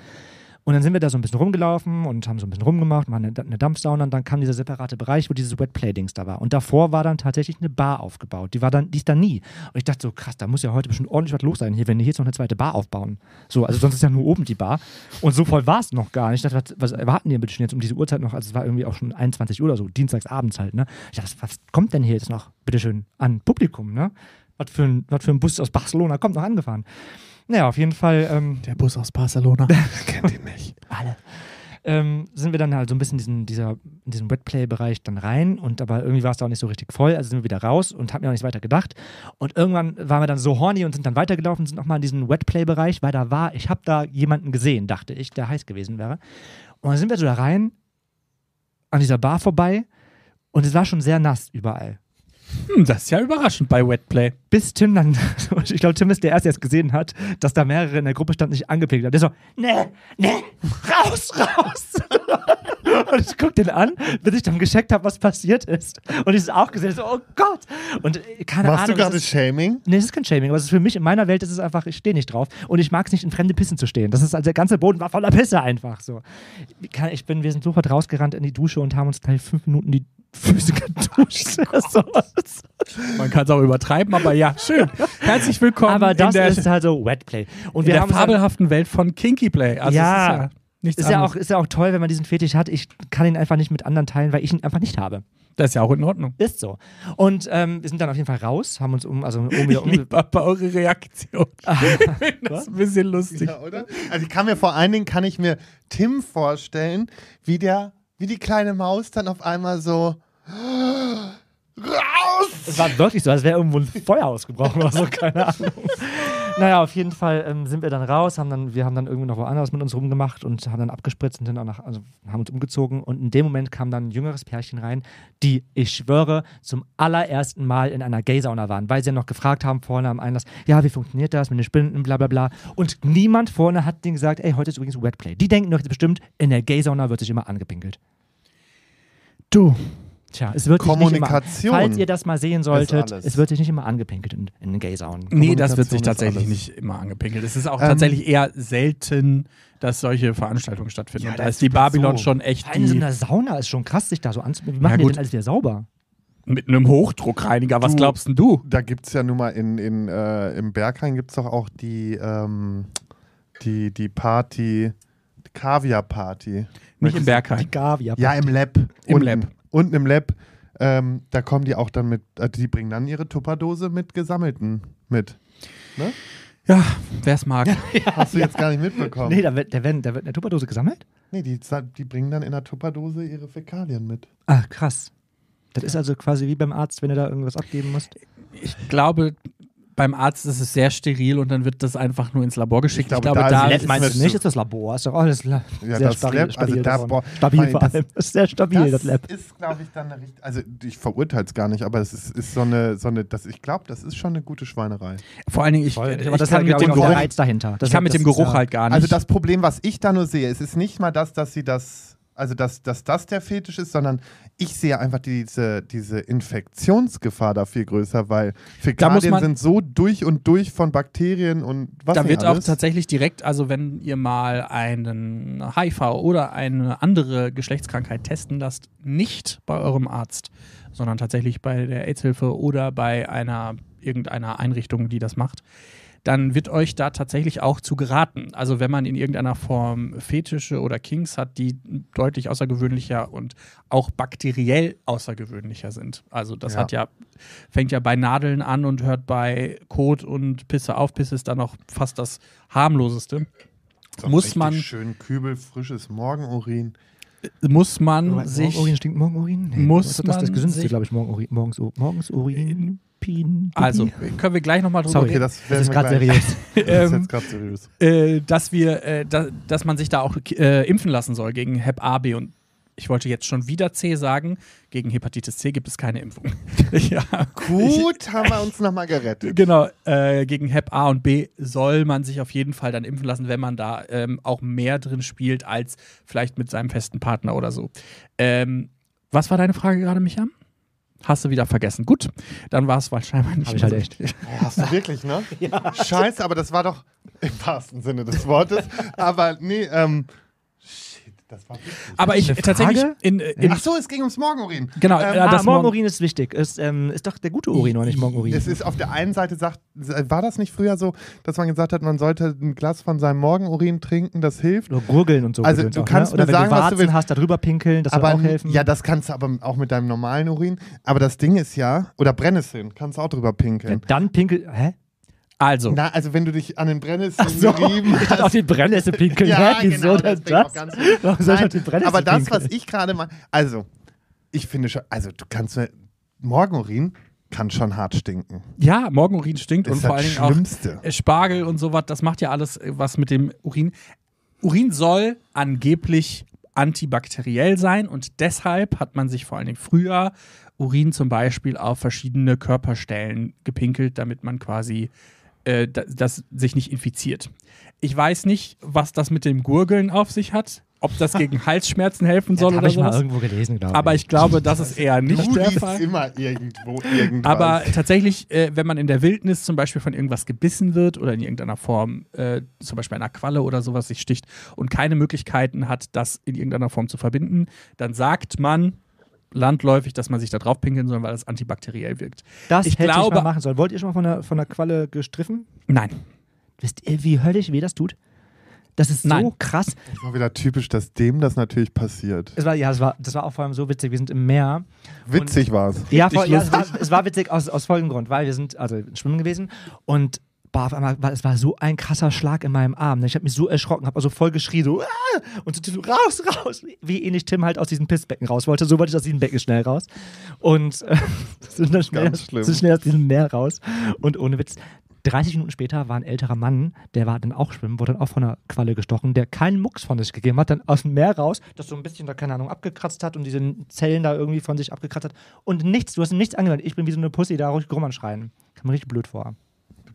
[SPEAKER 2] Und dann sind wir da so ein bisschen rumgelaufen und haben so ein bisschen rumgemacht, machen eine, eine Dampfsauna und dann kam dieser separate Bereich, wo dieses Wetplay-Dings da war. Und davor war dann tatsächlich eine Bar aufgebaut. Die war dann, die ist da nie. Und ich dachte so, krass, da muss ja heute bestimmt ordentlich was los sein hier, wenn die jetzt noch eine zweite Bar aufbauen. So, also sonst ist ja nur oben die Bar. Und so voll war es noch gar nicht. Ich dachte, was, was erwarten die bitte schon jetzt um diese Uhrzeit noch? Also es war irgendwie auch schon 21 Uhr oder so, dienstags abends halt, ne? Ich dachte, was, was kommt denn hier jetzt noch, bitteschön, an Publikum, ne? Was für ein, was für ein Bus aus Barcelona kommt noch angefahren? Naja, auf jeden Fall. Ähm,
[SPEAKER 1] Der Bus aus Barcelona.
[SPEAKER 3] kennt ihn nicht.
[SPEAKER 2] alle. Ähm, sind wir dann halt so ein bisschen in diesen, dieser, in diesen Wetplay-Bereich dann rein und aber irgendwie war es da auch nicht so richtig voll, also sind wir wieder raus und haben ja auch nicht weiter gedacht. Und irgendwann waren wir dann so horny und sind dann weitergelaufen, sind nochmal in diesen Wetplay-Bereich, weil da war, ich habe da jemanden gesehen, dachte ich, der heiß gewesen wäre. Und dann sind wir so da rein, an dieser Bar vorbei und es war schon sehr nass überall.
[SPEAKER 1] Hm, das ist ja überraschend bei Wetplay.
[SPEAKER 2] Bis Tim dann, ich glaube, Tim ist der Erste, der es gesehen hat, dass da mehrere in der Gruppe standen, sich angepickt haben. Der so, nee, nee, raus, raus. und ich guck den an, bis ich dann gescheckt habe, was passiert ist. Und ich es auch gesehen, so, oh Gott. Und äh, keine
[SPEAKER 3] Machst
[SPEAKER 2] Ahnung.
[SPEAKER 3] du gerade Shaming?
[SPEAKER 2] Nee, es ist kein Shaming, aber es ist für mich, in meiner Welt ist es einfach, ich stehe nicht drauf. Und ich mag es nicht, in fremde Pissen zu stehen. Das ist, also der ganze Boden war voller Pisse einfach so. Ich bin, wir sind sofort rausgerannt in die Dusche und haben uns gleich fünf Minuten die Füße geduscht. so.
[SPEAKER 1] Man kann es auch übertreiben, aber ja, schön. Herzlich willkommen
[SPEAKER 2] Aber das
[SPEAKER 1] in der,
[SPEAKER 2] ist halt so Wetplay. Und
[SPEAKER 1] in
[SPEAKER 2] wir
[SPEAKER 1] der
[SPEAKER 2] haben dann-
[SPEAKER 1] fabelhaften Welt von Kinky Play. Also
[SPEAKER 2] Ja.
[SPEAKER 1] Es ist Nichts
[SPEAKER 2] Ist ja, auch, ist ja auch toll, wenn man diesen Fetisch hat. Ich kann ihn einfach nicht mit anderen teilen, weil ich ihn einfach nicht habe.
[SPEAKER 1] Das ist ja auch in Ordnung.
[SPEAKER 2] Ist so. Und ähm, wir sind dann auf jeden Fall raus, haben uns um, also um wieder
[SPEAKER 1] Ich
[SPEAKER 2] um.
[SPEAKER 1] liebe aber eure Reaktion. Ich finde das ein bisschen lustig.
[SPEAKER 3] Ja, oder? Also ich kann mir vor allen Dingen, kann ich mir Tim vorstellen, wie der, wie die kleine Maus dann auf einmal so raus!
[SPEAKER 2] Es war wirklich so, als wäre irgendwo ein Feuer ausgebrochen oder so, keine Ahnung. Naja, auf jeden Fall ähm, sind wir dann raus, haben dann, wir haben dann irgendwie noch woanders mit uns rumgemacht und haben dann abgespritzt und sind auch nach, also haben uns umgezogen. Und in dem Moment kam dann ein jüngeres Pärchen rein, die, ich schwöre, zum allerersten Mal in einer Gay-Sauna waren, weil sie ja noch gefragt haben vorne am Einlass, ja, wie funktioniert das mit den Spinden, bla bla bla. Und niemand vorne hat denen gesagt, ey, heute ist übrigens Wetplay. Die denken doch bestimmt, in der Gay-Sauna wird sich immer angepinkelt.
[SPEAKER 1] Du.
[SPEAKER 2] Tja, es wird sich nicht
[SPEAKER 3] Kommunikation
[SPEAKER 2] immer, falls ihr das mal sehen solltet, es wird sich nicht immer angepinkelt in, in den Gay-Saunen.
[SPEAKER 1] Nee, das wird sich tatsächlich
[SPEAKER 3] alles.
[SPEAKER 1] nicht immer angepinkelt. Es ist auch
[SPEAKER 3] Ähm,
[SPEAKER 1] tatsächlich eher selten, dass solche Veranstaltungen stattfinden.
[SPEAKER 3] Ja,
[SPEAKER 1] Und da ist die Babylon
[SPEAKER 3] so.
[SPEAKER 1] schon echt
[SPEAKER 2] in so
[SPEAKER 1] die,
[SPEAKER 2] einer Sauna ist schon krass, sich da so anzubinden. Wie machen
[SPEAKER 1] Ja,
[SPEAKER 2] die denn alles wieder sauber?
[SPEAKER 1] mit einem Hochdruckreiniger. Was
[SPEAKER 3] Du-
[SPEAKER 1] glaubst denn du?
[SPEAKER 3] Da gibt es ja nun mal in, in, äh, im Berghain gibt es doch auch die, ähm, die, die Party, die Kaviar-Party.
[SPEAKER 1] Nicht im Berghain.
[SPEAKER 2] Gavia.
[SPEAKER 3] Ja, im Lab.
[SPEAKER 1] Im
[SPEAKER 3] unten,
[SPEAKER 1] Lab.
[SPEAKER 3] Unten im Lab. Ähm, da kommen die auch dann mit, äh, die bringen dann ihre Tupperdose mit Gesammelten mit.
[SPEAKER 1] Ja, wer es mag.
[SPEAKER 3] Hast du jetzt gar nicht mitbekommen?
[SPEAKER 2] Nee, da wird, da, werden, da wird eine Tupperdose gesammelt?
[SPEAKER 3] Nee, die, die bringen dann in der Tupperdose ihre Fäkalien mit.
[SPEAKER 2] Ah, krass. Das ist also quasi wie beim Arzt, wenn du da irgendwas abgeben musst.
[SPEAKER 1] Ich glaube, beim Arzt ist es sehr steril und dann wird das einfach nur ins Labor geschickt. Ich
[SPEAKER 3] glaube,
[SPEAKER 1] glaube,
[SPEAKER 3] da
[SPEAKER 1] da,
[SPEAKER 3] ist
[SPEAKER 2] meinst du nicht? Ist das Labor? Ist doch alles la
[SPEAKER 3] Ja,
[SPEAKER 2] sehr
[SPEAKER 3] das
[SPEAKER 2] stabil,
[SPEAKER 3] Lab, also
[SPEAKER 2] stabil
[SPEAKER 3] da,
[SPEAKER 2] geworden.
[SPEAKER 3] boah,
[SPEAKER 2] Stabil
[SPEAKER 3] weil
[SPEAKER 2] vor
[SPEAKER 3] das-
[SPEAKER 2] allem. Das ist sehr stabil, das, Lab.
[SPEAKER 3] ist, glaube ich, dann eine richtig. Also ich verurteile es gar nicht, aber es ist, ist so eine, so eine das, ich glaube, das ist schon eine gute Schweinerei.
[SPEAKER 1] vor allen Dingen, ich,
[SPEAKER 2] Voll.
[SPEAKER 1] ich
[SPEAKER 2] Aber das
[SPEAKER 1] kann mit dem
[SPEAKER 2] ich,
[SPEAKER 1] Geruch,
[SPEAKER 2] Reiz dahinter. Das
[SPEAKER 1] ich kann mit dem
[SPEAKER 2] das
[SPEAKER 1] Geruch halt gar nicht.
[SPEAKER 3] Also das Problem, was ich da nur sehe, es ist nicht mal das, dass sie das, also dass, dass das der Fetisch ist, sondern ich sehe einfach diese, diese Infektionsgefahr da viel größer, weil Fäkalien sind so durch und durch von Bakterien und was
[SPEAKER 1] da wird auch
[SPEAKER 3] alles.
[SPEAKER 1] tatsächlich direkt, also wenn ihr mal einen HIV oder eine andere Geschlechtskrankheit testen lasst, nicht bei eurem Arzt, sondern tatsächlich bei der AIDS-Hilfe oder bei einer irgendeiner Einrichtung, die das macht, dann wird euch da tatsächlich auch zu geraten. Also wenn man in irgendeiner Form Fetische oder Kinks hat, die deutlich außergewöhnlicher und auch bakteriell außergewöhnlicher sind. Also das
[SPEAKER 3] Ja.
[SPEAKER 1] hat ja, fängt ja bei Nadeln an und hört bei Kot und Pisse auf. Pisse ist dann noch fast das harmloseste.
[SPEAKER 3] So
[SPEAKER 1] muss man-
[SPEAKER 3] schön kübel, frisches Morgenurin.
[SPEAKER 1] Muss man sich
[SPEAKER 2] Morgenurin stinkt Morgenurin? Nee,
[SPEAKER 1] muss
[SPEAKER 2] das ist das
[SPEAKER 1] man
[SPEAKER 2] gesündeste, glaube ich, Morgenurin. Morgens, morgens Urin, Pin, Pipi.
[SPEAKER 1] also können wir gleich nochmal drüber
[SPEAKER 2] Sorry.
[SPEAKER 3] Okay,
[SPEAKER 1] reden,
[SPEAKER 3] das,
[SPEAKER 2] das ist gerade seriös.
[SPEAKER 3] Das ist
[SPEAKER 1] Ähm,
[SPEAKER 3] jetzt gerade seriös.
[SPEAKER 1] äh, dass wir, äh, da, dass man sich da auch äh, impfen lassen soll gegen Hep A, B und ich wollte jetzt schon wieder C sagen. Gegen Hepatitis C gibt es keine Impfung. ja.
[SPEAKER 3] Gut, haben wir uns nochmal gerettet.
[SPEAKER 1] Genau, äh, gegen Hep A und B soll man sich auf jeden Fall dann impfen lassen, wenn man da ähm, auch mehr drin spielt als vielleicht mit seinem festen Partner oder so. Ähm, was war deine Frage gerade, Micha? Hast du wieder vergessen. Gut, dann war es wahrscheinlich nicht
[SPEAKER 2] Hab ich halt echt.
[SPEAKER 3] Hast du wirklich, ne? ja. Scheiße, aber das war doch im wahrsten Sinne des Wortes. Aber nee, ähm. Das war wichtig.
[SPEAKER 1] Aber ich
[SPEAKER 2] Eine
[SPEAKER 1] tatsächlich in, in
[SPEAKER 3] Ach so, es ging ums Morgenurin.
[SPEAKER 1] genau,
[SPEAKER 3] Ähm,
[SPEAKER 1] äh,
[SPEAKER 2] Ah,
[SPEAKER 1] das Morgen-
[SPEAKER 2] Morgenurin ist wichtig. Ist, ähm, ist doch der gute Urin, oder nicht Morgenurin?
[SPEAKER 3] Es ist auf der einen Seite sagt, war das nicht früher so, dass man gesagt hat, man sollte ein Glas von seinem Morgenurin trinken, das hilft.
[SPEAKER 2] Nur gurgeln und so.
[SPEAKER 3] Also, du
[SPEAKER 2] auch,
[SPEAKER 3] kannst
[SPEAKER 2] ne? Oder
[SPEAKER 3] mir
[SPEAKER 2] wenn
[SPEAKER 3] sagen,
[SPEAKER 2] du
[SPEAKER 3] was du
[SPEAKER 2] Warzen
[SPEAKER 3] willst.
[SPEAKER 2] hast, da drüber pinkeln, das
[SPEAKER 3] aber
[SPEAKER 2] soll auch helfen.
[SPEAKER 3] ja, das kannst du aber auch mit deinem normalen Urin. Aber das Ding ist ja, oder Brennnesseln, kannst du auch drüber
[SPEAKER 2] Ja,
[SPEAKER 3] pinkeln.
[SPEAKER 2] dann pinkel. Hä?
[SPEAKER 1] Also,
[SPEAKER 3] Na, also wenn du dich an den Brennnesseln
[SPEAKER 2] so,
[SPEAKER 3] gerieben
[SPEAKER 2] ich dachte auf die Brennnessel pinkeln.
[SPEAKER 3] Ja?
[SPEAKER 2] Wieso
[SPEAKER 3] genau, das auch
[SPEAKER 2] das?
[SPEAKER 3] ganz-
[SPEAKER 2] Warum soll ich auf die Brennnessel
[SPEAKER 3] aber das,
[SPEAKER 2] pinkeln?
[SPEAKER 3] was ich gerade mal, also ich finde schon, also du kannst mir, Morgenurin kann schon hart stinken.
[SPEAKER 1] ja, Morgenurin stinkt
[SPEAKER 3] Das
[SPEAKER 1] und vor
[SPEAKER 3] das
[SPEAKER 1] allen Dingen auch
[SPEAKER 3] Schlimmste.
[SPEAKER 1] äh, Spargel und sowas, das macht ja alles äh, was mit dem Urin. Urin soll angeblich antibakteriell sein und deshalb hat man sich vor allen Dingen früher Urin zum Beispiel auf verschiedene Körperstellen gepinkelt, damit man quasi äh, da- das sich nicht infiziert. Ich weiß nicht, was das mit dem Gurgeln auf sich hat, ob das gegen Halsschmerzen helfen
[SPEAKER 2] ja,
[SPEAKER 1] soll
[SPEAKER 2] das
[SPEAKER 1] oder
[SPEAKER 2] habe ich mal
[SPEAKER 1] sowas.
[SPEAKER 2] irgendwo gelesen, glaube
[SPEAKER 1] Aber ich glaube, das ist eher nicht
[SPEAKER 3] Du
[SPEAKER 1] der
[SPEAKER 3] liest
[SPEAKER 1] Fall.
[SPEAKER 3] immer irgendwo irgendwas.
[SPEAKER 1] Aber tatsächlich, äh, wenn man in der Wildnis zum Beispiel von irgendwas gebissen wird oder in irgendeiner Form, äh, zum Beispiel einer Qualle oder sowas sich sticht und keine Möglichkeiten hat, das in irgendeiner Form zu verbinden, dann sagt man landläufig, dass man sich da drauf pinkeln soll, weil das antibakteriell wirkt.
[SPEAKER 2] Das
[SPEAKER 1] ich
[SPEAKER 2] hätte ich
[SPEAKER 1] glaube-
[SPEAKER 2] mal machen sollen. Wollt ihr schon mal von der, von der Qualle gestriffen?
[SPEAKER 1] Nein.
[SPEAKER 2] Wisst ihr, wie höllisch weh das tut? Das ist so
[SPEAKER 1] Nein.
[SPEAKER 2] krass.
[SPEAKER 3] Das war wieder typisch, dass dem das natürlich passiert.
[SPEAKER 2] Es war, ja, es war, das war auch vor allem so witzig. Wir sind im Meer.
[SPEAKER 3] Witzig war es.
[SPEAKER 2] Ja, voll, ja es, war, es war witzig aus, aus folgendem Grund, weil wir sind also schwimmen gewesen und boah, auf einmal war es war so ein krasser Schlag in meinem Arm. ne? Ich habe mich so erschrocken, habe also voll geschrien, so ah! und so, so raus, raus, wie ähnlich Tim halt aus diesem Pissbecken raus wollte. So wollte ich aus diesem Becken schnell raus und äh, sind dann schnell, sind schnell aus diesem Meer raus und ohne Witz. 30 Minuten später war ein älterer Mann, der war dann auch schwimmen, wurde dann auch von einer Qualle gestochen, der keinen Mucks von sich gegeben hat, dann aus dem Meer raus, das so ein bisschen da, keine Ahnung, abgekratzt hat und diese Zellen da irgendwie von sich abgekratzt hat. Und nichts, du hast ihm nichts angewandt. Ich bin wie so eine Pussy da ruhig rum anschreien. Kam mir richtig blöd vor.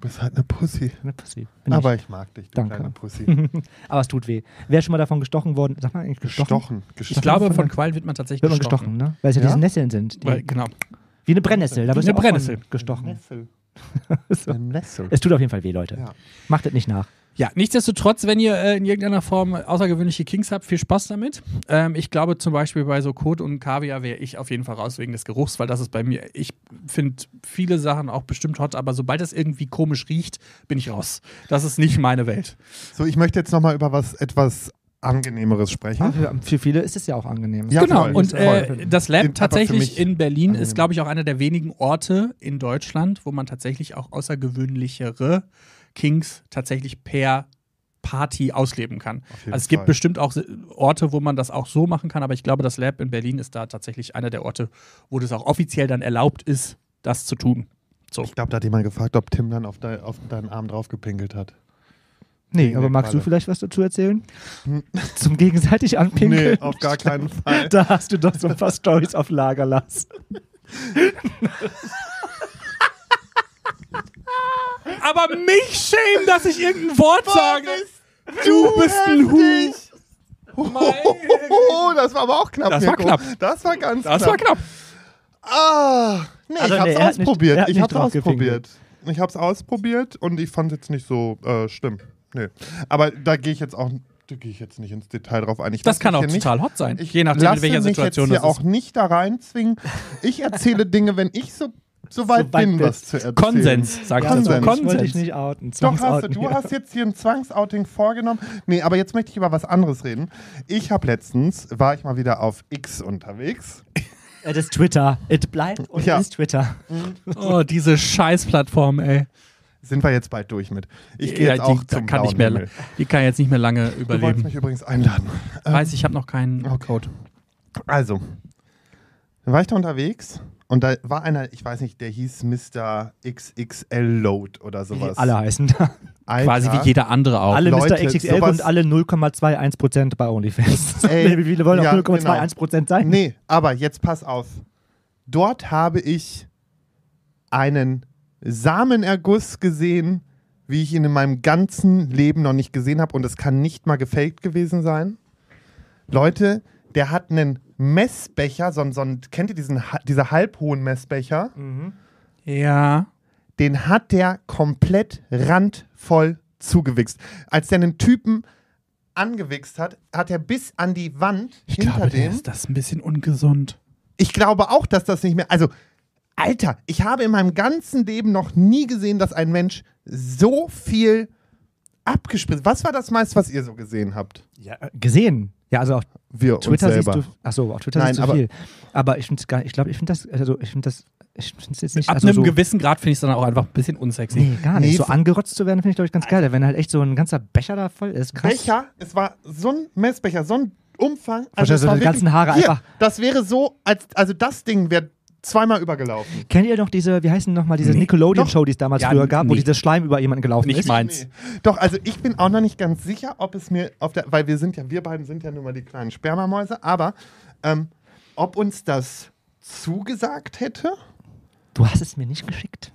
[SPEAKER 3] Du bist halt eine Pussy.
[SPEAKER 2] Eine Pussy. Bin
[SPEAKER 3] Aber ich mag dich, du
[SPEAKER 2] Danke.
[SPEAKER 3] kleine Pussy.
[SPEAKER 2] ich. Aber es tut weh. Wer ist schon mal davon gestochen worden? Sag mal eigentlich gestochen?
[SPEAKER 3] Gestochen.
[SPEAKER 1] Ich
[SPEAKER 3] Gestochen.
[SPEAKER 1] glaube, von Quallen wird man tatsächlich
[SPEAKER 2] Wird man
[SPEAKER 1] gestochen.
[SPEAKER 2] gestochen, ne? Weil es ja,
[SPEAKER 3] Ja?
[SPEAKER 2] diese Nesseln sind. Die,
[SPEAKER 1] Weil, genau.
[SPEAKER 2] wie eine Brennnessel. Da
[SPEAKER 1] Wie
[SPEAKER 2] wirst
[SPEAKER 1] eine
[SPEAKER 2] du
[SPEAKER 1] Brennnessel.
[SPEAKER 2] gestochen.
[SPEAKER 3] Nessel.
[SPEAKER 2] So.
[SPEAKER 3] Ein Nessel.
[SPEAKER 2] Es tut auf jeden Fall weh, Leute.
[SPEAKER 3] Ja.
[SPEAKER 2] Macht es nicht nach.
[SPEAKER 1] Ja, nichtsdestotrotz, wenn ihr äh, in irgendeiner Form außergewöhnliche Kings habt, viel Spaß damit. Ähm, ich glaube zum Beispiel bei so Kot und Kaviar wäre ich auf jeden Fall raus wegen des Geruchs, weil das ist bei mir, ich finde viele Sachen auch bestimmt hot, aber sobald es irgendwie komisch riecht, bin ich raus. Das ist nicht meine Welt.
[SPEAKER 3] So, ich möchte jetzt nochmal über was etwas Angenehmeres sprechen.
[SPEAKER 2] Ah, für, für viele ist es ja auch angenehm.
[SPEAKER 3] Ja,
[SPEAKER 1] genau,
[SPEAKER 3] voll.
[SPEAKER 1] und äh, das Lab tatsächlich in Berlin ist,
[SPEAKER 3] angenehm.
[SPEAKER 1] glaube ich, auch einer der wenigen Orte in Deutschland, wo man tatsächlich auch außergewöhnlichere Kings tatsächlich per Party ausleben kann. Also es gibt
[SPEAKER 3] Fall.
[SPEAKER 1] bestimmt auch Orte, wo man das auch so machen kann, aber ich glaube, das Lab in Berlin ist da tatsächlich einer der Orte, wo das auch offiziell dann erlaubt ist, das zu tun. So.
[SPEAKER 3] Ich glaube, da hat jemand gefragt, ob Tim dann auf, de, auf deinen Arm draufgepinkelt hat.
[SPEAKER 2] Nee, aber magst du vielleicht was dazu erzählen? Zum gegenseitig anpinkeln?
[SPEAKER 3] Nee, auf gar keinen Fall.
[SPEAKER 2] Da hast du doch so ein paar Stories auf Lager, Lars.
[SPEAKER 1] Aber mich schämen, dass ich irgendein Wort sage.
[SPEAKER 3] Du
[SPEAKER 1] bist ein Hu.
[SPEAKER 3] Oh, das war aber auch knapp.
[SPEAKER 1] Das war
[SPEAKER 3] Mirko.
[SPEAKER 1] knapp.
[SPEAKER 3] Das war ganz
[SPEAKER 1] Das
[SPEAKER 3] knapp.
[SPEAKER 1] war knapp.
[SPEAKER 3] Ah, nee,
[SPEAKER 2] Also,
[SPEAKER 3] ich hab's
[SPEAKER 2] nee, er nicht-
[SPEAKER 3] ausprobiert.
[SPEAKER 2] er hat
[SPEAKER 3] ich
[SPEAKER 2] nicht
[SPEAKER 3] hab's ausprobiert. Ich hab's ausprobiert und ich fand jetzt nicht so äh, schlimm. Nee. Aber da gehe ich jetzt auch da gehe ich jetzt nicht ins Detail drauf ein. Ich
[SPEAKER 1] Das kann
[SPEAKER 3] mich
[SPEAKER 1] auch
[SPEAKER 3] hier nicht-
[SPEAKER 1] total hot sein.
[SPEAKER 3] Ich
[SPEAKER 1] je nachdem,
[SPEAKER 3] lasse
[SPEAKER 1] in welcher
[SPEAKER 3] mich
[SPEAKER 1] Situation
[SPEAKER 3] jetzt
[SPEAKER 1] das
[SPEAKER 3] hier
[SPEAKER 1] ist.
[SPEAKER 3] auch nicht da reinzwingen. Ich erzähle Dinge, wenn ich so, so weit
[SPEAKER 2] weit
[SPEAKER 3] bin, was zu erzählen.
[SPEAKER 1] Konsens, sag ich dazu.
[SPEAKER 3] Konsens.
[SPEAKER 2] Ich wollte dich
[SPEAKER 1] Konsens.
[SPEAKER 2] nicht outen.
[SPEAKER 3] Doch, hast du. Du hast jetzt hier ein Zwangsouting vorgenommen. Nee, aber jetzt möchte ich über was anderes reden. Ich habe letztens, war ich mal wieder auf X unterwegs.
[SPEAKER 2] Es ist Twitter. Es bleibt und
[SPEAKER 3] Ja.
[SPEAKER 2] ist Twitter.
[SPEAKER 1] Oh, diese Scheißplattform, ey.
[SPEAKER 3] Sind wir jetzt bald durch mit. Ich gehe
[SPEAKER 1] Ja,
[SPEAKER 3] jetzt auch
[SPEAKER 1] die
[SPEAKER 3] zum
[SPEAKER 1] kann nicht mehr,
[SPEAKER 3] Himmel.
[SPEAKER 1] die kann jetzt nicht mehr lange
[SPEAKER 3] Du wolltest
[SPEAKER 1] überleben.
[SPEAKER 3] mich übrigens einladen.
[SPEAKER 1] Weiß, ich habe noch keinen
[SPEAKER 3] Okay.
[SPEAKER 1] Code.
[SPEAKER 3] Also, dann war ich da unterwegs und da war einer, ich weiß nicht, der hieß Mr. XXL Load oder
[SPEAKER 2] Wie
[SPEAKER 3] sowas.
[SPEAKER 2] alle heißen da.
[SPEAKER 3] Alter,
[SPEAKER 1] Quasi wie jeder andere auch.
[SPEAKER 2] Alle
[SPEAKER 3] Leute,
[SPEAKER 2] Mr. XXL
[SPEAKER 3] sowas-
[SPEAKER 2] und alle 0,21% bei OnlyFans.
[SPEAKER 3] Ey,
[SPEAKER 2] Wie viele wollen auch
[SPEAKER 3] ja,
[SPEAKER 2] 0,21% sein?
[SPEAKER 3] Nee, aber jetzt pass auf. Dort habe ich einen Samenerguss gesehen, wie ich ihn in meinem ganzen Leben noch nicht gesehen habe. Und es kann nicht mal gefaked gewesen sein. Leute, der hat einen Messbecher, so, so kennt ihr diesen, diese halbhohen Messbecher?
[SPEAKER 1] Ja.
[SPEAKER 3] Den hat der komplett randvoll zugewichst. Als der einen Typen angewichst hat, hat er bis an die Wand
[SPEAKER 1] Ich
[SPEAKER 3] hinter
[SPEAKER 1] glaube,
[SPEAKER 3] dem.
[SPEAKER 1] ist das ein bisschen ungesund.
[SPEAKER 3] Ich glaube auch, dass das nicht mehr. Also, Alter, ich habe in meinem ganzen Leben noch nie gesehen, dass ein Mensch so viel abgespritzt. Was war das meiste, was ihr so gesehen habt?
[SPEAKER 2] Ja, äh, gesehen. Ja, also auf
[SPEAKER 3] Wir
[SPEAKER 2] Twitter
[SPEAKER 3] uns
[SPEAKER 2] siehst
[SPEAKER 3] selber.
[SPEAKER 2] du. Achso, auf Twitter
[SPEAKER 3] Nein,
[SPEAKER 2] siehst du
[SPEAKER 3] aber-
[SPEAKER 2] viel. Aber ich finde es gar Ich glaube, ich finde das. Also, ich finde das. Ich finde es jetzt nicht.
[SPEAKER 1] Ab
[SPEAKER 2] also
[SPEAKER 1] einem
[SPEAKER 2] so,
[SPEAKER 1] gewissen Grad finde ich es dann auch einfach ein bisschen unsexy.
[SPEAKER 2] Nee, gar nicht.
[SPEAKER 3] Nee,
[SPEAKER 2] so angerotzt zu werden, finde ich, glaube ich, ganz geil. Wenn halt echt so ein ganzer Becher da voll ist. Krass.
[SPEAKER 3] Becher, es war so ein Messbecher, so ein Umfang.
[SPEAKER 2] Du,
[SPEAKER 3] war
[SPEAKER 2] die ganzen
[SPEAKER 3] wirklich-
[SPEAKER 2] Haare
[SPEAKER 3] hier,
[SPEAKER 2] einfach-
[SPEAKER 3] Das wäre so, als, also das Ding wäre zweimal übergelaufen.
[SPEAKER 2] Kennt ihr noch diese, wie heißen nochmal, diese
[SPEAKER 1] Nee.
[SPEAKER 2] Nickelodeon-Show, die es damals
[SPEAKER 1] Ja,
[SPEAKER 2] früher gab, wo
[SPEAKER 1] nee.
[SPEAKER 2] dieser Schleim über jemanden gelaufen
[SPEAKER 1] Nicht
[SPEAKER 2] ist?
[SPEAKER 1] meins.
[SPEAKER 3] Doch, also ich bin auch noch nicht ganz sicher, ob es mir auf der, weil wir sind ja, wir beiden sind ja nun mal die kleinen Spermamäuse, aber ähm, ob uns das zugesagt hätte?
[SPEAKER 2] Du hast es mir nicht geschickt.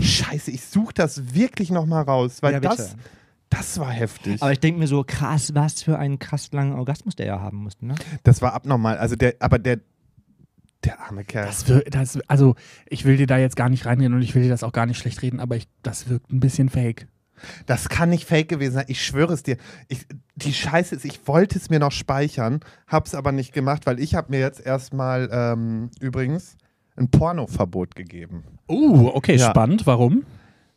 [SPEAKER 3] Scheiße, ich suche das wirklich noch mal raus, weil
[SPEAKER 2] Ja,
[SPEAKER 3] das, das war heftig.
[SPEAKER 2] Aber ich denke mir so, krass, was für einen krass langen Orgasmus der ja haben musste, ne?
[SPEAKER 3] das war abnormal. Also der, aber der, der arme Kerl.
[SPEAKER 1] Das wir, das, also, ich will dir da jetzt gar nicht reingehen und ich will dir das auch gar nicht schlecht reden, aber ich, das wirkt ein bisschen fake.
[SPEAKER 3] Das kann nicht fake gewesen sein. Ich schwöre es dir. Ich, die Scheiße ist, ich wollte es mir noch speichern, hab's aber nicht gemacht, weil ich habe mir jetzt erstmal ähm, übrigens ein Pornoverbot gegeben.
[SPEAKER 1] Uh, okay,
[SPEAKER 3] Ja.
[SPEAKER 1] spannend. Warum?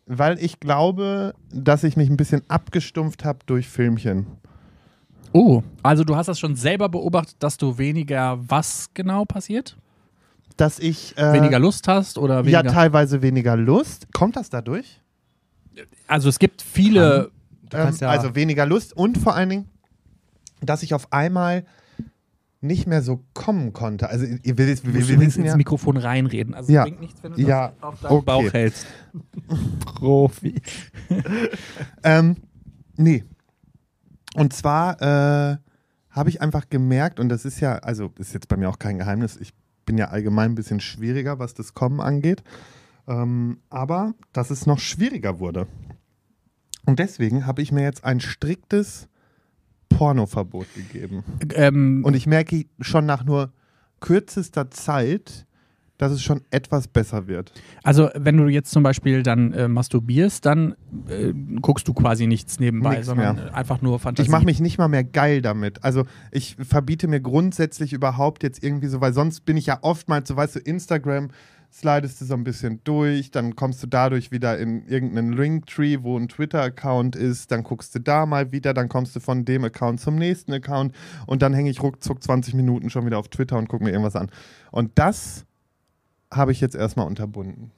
[SPEAKER 3] Weil ich glaube, dass ich mich ein bisschen abgestumpft habe durch Filmchen.
[SPEAKER 1] Oh, also du hast das schon selber beobachtet, dass du weniger was genau passiert?
[SPEAKER 3] Dass ich äh,
[SPEAKER 1] weniger Lust hast oder
[SPEAKER 3] ja
[SPEAKER 1] weniger?
[SPEAKER 3] teilweise weniger Lust. Kommt das dadurch?
[SPEAKER 1] also es gibt viele.
[SPEAKER 3] Ähm,
[SPEAKER 2] ja-
[SPEAKER 3] Also weniger Lust und vor allen Dingen, dass ich auf einmal nicht mehr so kommen konnte. Also ihr wir,
[SPEAKER 1] musst
[SPEAKER 3] wir, wir wissen
[SPEAKER 1] ins
[SPEAKER 3] ja,
[SPEAKER 1] Mikrofon reinreden. Also
[SPEAKER 3] Ja.
[SPEAKER 1] bringt nichts, wenn du
[SPEAKER 3] Ja,
[SPEAKER 1] das auf deinen
[SPEAKER 3] okay.
[SPEAKER 1] Bauch hältst.
[SPEAKER 2] Profi.
[SPEAKER 3] ähm, nee. Und zwar äh, habe ich einfach gemerkt, und das ist ja, also ist jetzt bei mir auch kein Geheimnis, ich bin ja allgemein ein bisschen schwieriger, was das Kommen angeht. Ähm, aber dass es noch schwieriger wurde. Und deswegen habe ich mir jetzt ein striktes Pornoverbot gegeben.
[SPEAKER 1] Ähm,
[SPEAKER 3] Und ich merke schon nach nur kürzester Zeit, dass es schon etwas besser wird.
[SPEAKER 1] also wenn du jetzt zum Beispiel dann äh, masturbierst, dann äh, guckst du quasi nichts nebenbei,
[SPEAKER 3] Nix
[SPEAKER 1] sondern
[SPEAKER 3] mehr.
[SPEAKER 1] äh, einfach nur Fantasie.
[SPEAKER 3] Ich mache mich nicht mal mehr geil damit. Also ich verbiete mir grundsätzlich überhaupt jetzt irgendwie so, weil sonst bin ich ja oftmals, so weißt du, Instagram slidest du so ein bisschen durch, dann kommst du dadurch wieder in irgendeinen Linktree, wo ein Twitter-Account ist, dann guckst du da mal wieder, dann kommst du von dem Account zum nächsten Account und dann hänge ich ruckzuck 20 Minuten schon wieder auf Twitter und gucke mir irgendwas an. Und das habe ich jetzt erstmal unterbunden.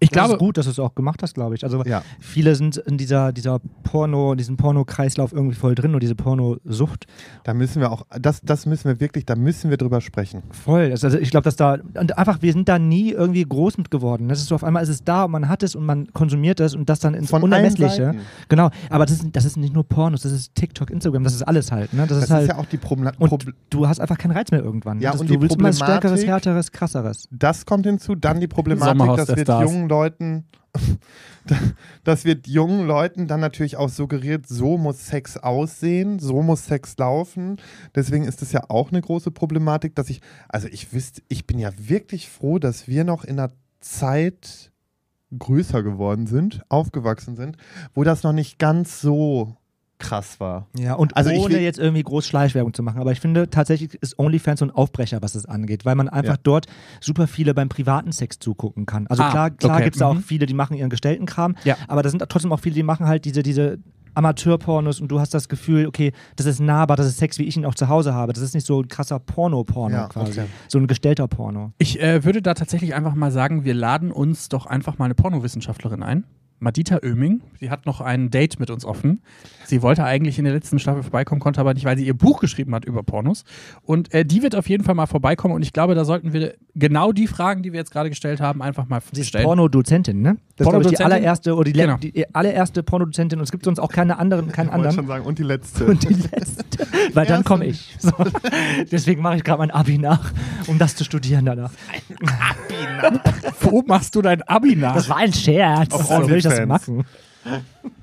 [SPEAKER 1] Ich
[SPEAKER 2] Das
[SPEAKER 1] glaube,
[SPEAKER 2] ist gut, dass du es auch gemacht hast, glaube ich. Also
[SPEAKER 3] Ja.
[SPEAKER 2] viele sind in dieser, dieser Porno, in diesem Porno-Kreislauf irgendwie voll drin und diese Pornosucht
[SPEAKER 3] Da müssen wir auch, das, das müssen wir wirklich, da müssen wir drüber sprechen.
[SPEAKER 2] voll. Also ich glaube, dass da und einfach, wir sind da nie irgendwie groß mit geworden. Das ist so auf einmal ist es da und man hat es und man konsumiert es und das dann ins
[SPEAKER 3] Von
[SPEAKER 2] Unermessliche. Genau, aber das ist, das ist nicht nur Pornos, das ist TikTok, Instagram, das ist alles halt. Ne? Das,
[SPEAKER 3] Das
[SPEAKER 2] ist halt
[SPEAKER 3] ist ja auch die Problem.
[SPEAKER 2] und du hast einfach keinen Reiz mehr irgendwann.
[SPEAKER 3] Ja,
[SPEAKER 2] das,
[SPEAKER 3] und
[SPEAKER 2] du
[SPEAKER 3] die
[SPEAKER 2] willst immer
[SPEAKER 3] Problematik-
[SPEAKER 2] stärkeres, härteres, krasseres.
[SPEAKER 3] Das kommt hinzu. Dann die Problematik, dass
[SPEAKER 1] Stars.
[SPEAKER 3] jungen Leuten, das wird jungen Leuten dann natürlich auch suggeriert, so muss Sex aussehen, so muss Sex laufen. Deswegen ist das ja auch eine große Problematik, dass ich, also ich wüsste, ich bin ja wirklich froh, dass wir noch in einer Zeit größer geworden sind, aufgewachsen sind, wo das noch nicht ganz so krass war.
[SPEAKER 2] Ja, und
[SPEAKER 3] Also
[SPEAKER 2] ohne
[SPEAKER 3] will-
[SPEAKER 2] jetzt irgendwie groß Schleichwerbung zu machen. Aber ich finde tatsächlich ist OnlyFans so ein Aufbrecher, was es angeht, weil man einfach
[SPEAKER 3] Ja.
[SPEAKER 2] dort super viele beim privaten Sex zugucken kann. Also
[SPEAKER 1] Ah,
[SPEAKER 2] klar, klar
[SPEAKER 1] okay,
[SPEAKER 2] gibt es da auch
[SPEAKER 1] mhm.
[SPEAKER 2] viele, die machen ihren gestellten Kram,
[SPEAKER 1] Ja.
[SPEAKER 2] aber da sind trotzdem auch viele, die machen halt diese, diese Amateurpornos und du hast das Gefühl, okay, das ist nahbar, das ist Sex, wie ich ihn auch zu Hause habe. Das ist nicht so ein krasser Porno-Porno
[SPEAKER 3] Ja,
[SPEAKER 2] quasi.
[SPEAKER 3] okay.
[SPEAKER 2] So ein gestellter Porno.
[SPEAKER 1] ich äh, würde da tatsächlich einfach mal sagen, wir laden uns doch einfach mal eine Pornowissenschaftlerin ein. Madita Oeming, sie hat noch ein Date mit uns offen. Sie wollte eigentlich in der letzten Staffel vorbeikommen, konnte aber nicht, weil sie ihr Buch geschrieben hat über Pornos. Und äh, die wird auf jeden Fall mal vorbeikommen und ich glaube, da sollten wir genau die Fragen, die wir jetzt gerade gestellt haben, einfach mal
[SPEAKER 2] Sie ist
[SPEAKER 1] stellen.
[SPEAKER 2] Pornodozentin, ne? Das ist, glaube ich, die allererste oder die,
[SPEAKER 1] Genau.
[SPEAKER 2] die allererste Pornodozentin und es gibt sonst auch keine anderen, keinen
[SPEAKER 3] Ich wollte
[SPEAKER 2] anderen.
[SPEAKER 3] schon sagen, und die letzte.
[SPEAKER 2] Und die letzte. Weil dann komme ich. So. Deswegen mache ich gerade mein Abi nach, um das zu studieren danach.
[SPEAKER 1] Wo machst du dein Abi nach?
[SPEAKER 2] Das war ein Scherz.
[SPEAKER 3] Auf
[SPEAKER 2] Warum will ich das machen?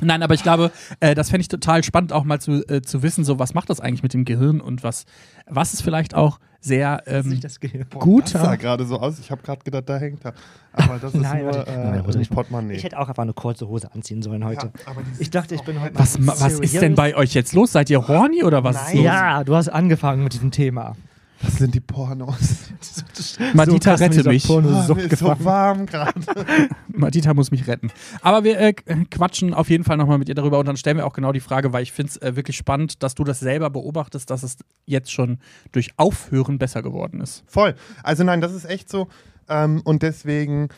[SPEAKER 1] Nein, aber ich glaube, äh, das fände ich total spannend, auch mal zu, äh, zu wissen, so was macht das eigentlich mit dem Gehirn und was, was ist vielleicht auch sehr ähm,
[SPEAKER 2] das Gehirn.
[SPEAKER 3] Das sah gerade so aus. Ich habe gerade gedacht, da hängt er. Aber das ist
[SPEAKER 2] Nein,
[SPEAKER 3] nur
[SPEAKER 2] warte.
[SPEAKER 3] äh,
[SPEAKER 2] Nein.
[SPEAKER 3] Portemonnaie.
[SPEAKER 2] Ich hätte auch einfach eine kurze Hose anziehen sollen heute.
[SPEAKER 3] Ja,
[SPEAKER 2] ich dachte, ich bin heute
[SPEAKER 1] Was, was ist denn bei euch jetzt los? Seid ihr horny oder was ist
[SPEAKER 3] Nein.
[SPEAKER 1] los?
[SPEAKER 2] Ja, du hast angefangen mit diesem Thema.
[SPEAKER 3] Das sind die Pornos.
[SPEAKER 1] Madita,
[SPEAKER 2] mit
[SPEAKER 1] rette mich.
[SPEAKER 2] Porno-
[SPEAKER 3] Ah,
[SPEAKER 2] Sucht
[SPEAKER 3] mir ist so warm gerade.
[SPEAKER 1] Madita muss mich retten. Aber wir äh, quatschen auf jeden Fall nochmal mit ihr darüber und dann stellen wir auch genau die Frage, weil ich finde es äh, wirklich spannend, dass du das selber beobachtest, dass es jetzt schon durch Aufhören besser geworden ist.
[SPEAKER 3] Voll. Also nein, das ist echt so. Ähm, und deswegen,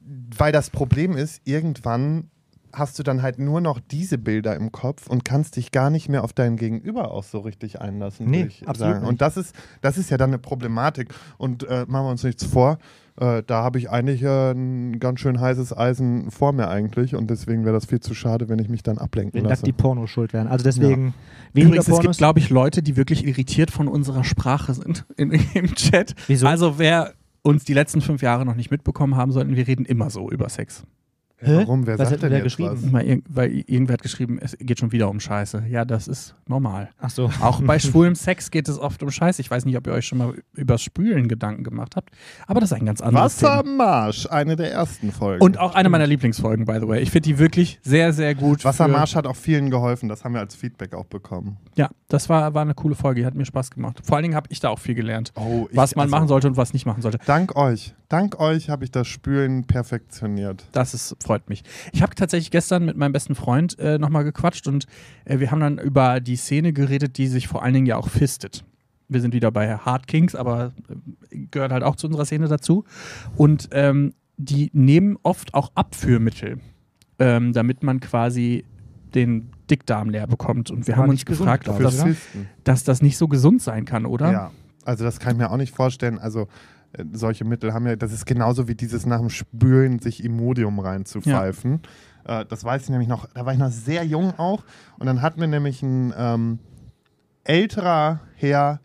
[SPEAKER 3] weil das Problem ist, irgendwann hast du dann halt nur noch diese Bilder im Kopf und kannst dich gar nicht mehr auf dein Gegenüber auch so richtig einlassen.
[SPEAKER 2] Nee, absolut
[SPEAKER 3] sagen.
[SPEAKER 2] nicht.
[SPEAKER 3] Und das ist, das ist ja dann eine Problematik. Und äh, machen wir uns nichts vor. Äh, da habe ich eigentlich äh, ein ganz schön heißes Eisen vor mir eigentlich und deswegen wäre das viel zu schade, wenn ich mich dann ablenken
[SPEAKER 2] Wenn das
[SPEAKER 3] lasse.
[SPEAKER 2] die Pornos schuld wären. Also deswegen weniger
[SPEAKER 1] Übrigens, es gibt,
[SPEAKER 2] Pornos.
[SPEAKER 1] glaube ich, Leute, die wirklich irritiert von unserer Sprache sind in, im Chat.
[SPEAKER 2] Wieso?
[SPEAKER 1] Also wer uns die letzten fünf Jahre noch nicht mitbekommen haben sollten, wir reden immer so über Sex.
[SPEAKER 3] Hä? Warum? Wer
[SPEAKER 2] Was
[SPEAKER 3] sagt
[SPEAKER 2] hat denn der geschrieben?
[SPEAKER 1] Weil, irg- weil irgendwer hat geschrieben, es geht schon wieder um Scheiße. Ja, das ist normal.
[SPEAKER 2] Ach so.
[SPEAKER 1] Auch bei schwulem Sex geht es oft um Scheiße. Ich weiß nicht, ob ihr euch schon mal übers Spülen Gedanken gemacht habt, aber das ist ein ganz anderes Thema.
[SPEAKER 3] Wassermarsch, eine der ersten Folgen.
[SPEAKER 1] Und auch eine meiner Lieblingsfolgen, by the way. Ich finde die wirklich sehr, sehr gut.
[SPEAKER 3] Wassermarsch hat auch vielen geholfen, das haben wir als Feedback auch bekommen.
[SPEAKER 1] Ja, das war, war eine coole Folge, die hat mir Spaß gemacht. Vor allen Dingen habe ich da auch viel gelernt,
[SPEAKER 3] Oh, ich-
[SPEAKER 1] was man
[SPEAKER 3] also,
[SPEAKER 1] machen sollte und was nicht machen sollte.
[SPEAKER 3] Dank euch, dank euch habe ich das Spülen perfektioniert.
[SPEAKER 1] Das ist
[SPEAKER 3] Freut
[SPEAKER 1] mich. Ich habe tatsächlich gestern mit meinem besten Freund äh, nochmal gequatscht und äh, wir haben dann über die Szene geredet, die sich vor allen Dingen ja auch fistet. Wir sind wieder bei Hard Kings, aber äh, gehört halt auch zu unserer Szene dazu. Und ähm, die nehmen oft auch Abführmittel, ähm, damit man quasi den Dickdarm leer bekommt. Und wir haben uns gefragt, ob das, dass das nicht so gesund sein kann, oder?
[SPEAKER 3] Ja, also das kann ich mir auch nicht vorstellen. Also solche Mittel haben ja, das ist genauso wie dieses nach dem Spülen sich Imodium reinzupfeifen. Äh, das weiß ich nämlich noch, da war ich noch sehr jung auch. Und dann hat mir nämlich ein ähm, älterer Herr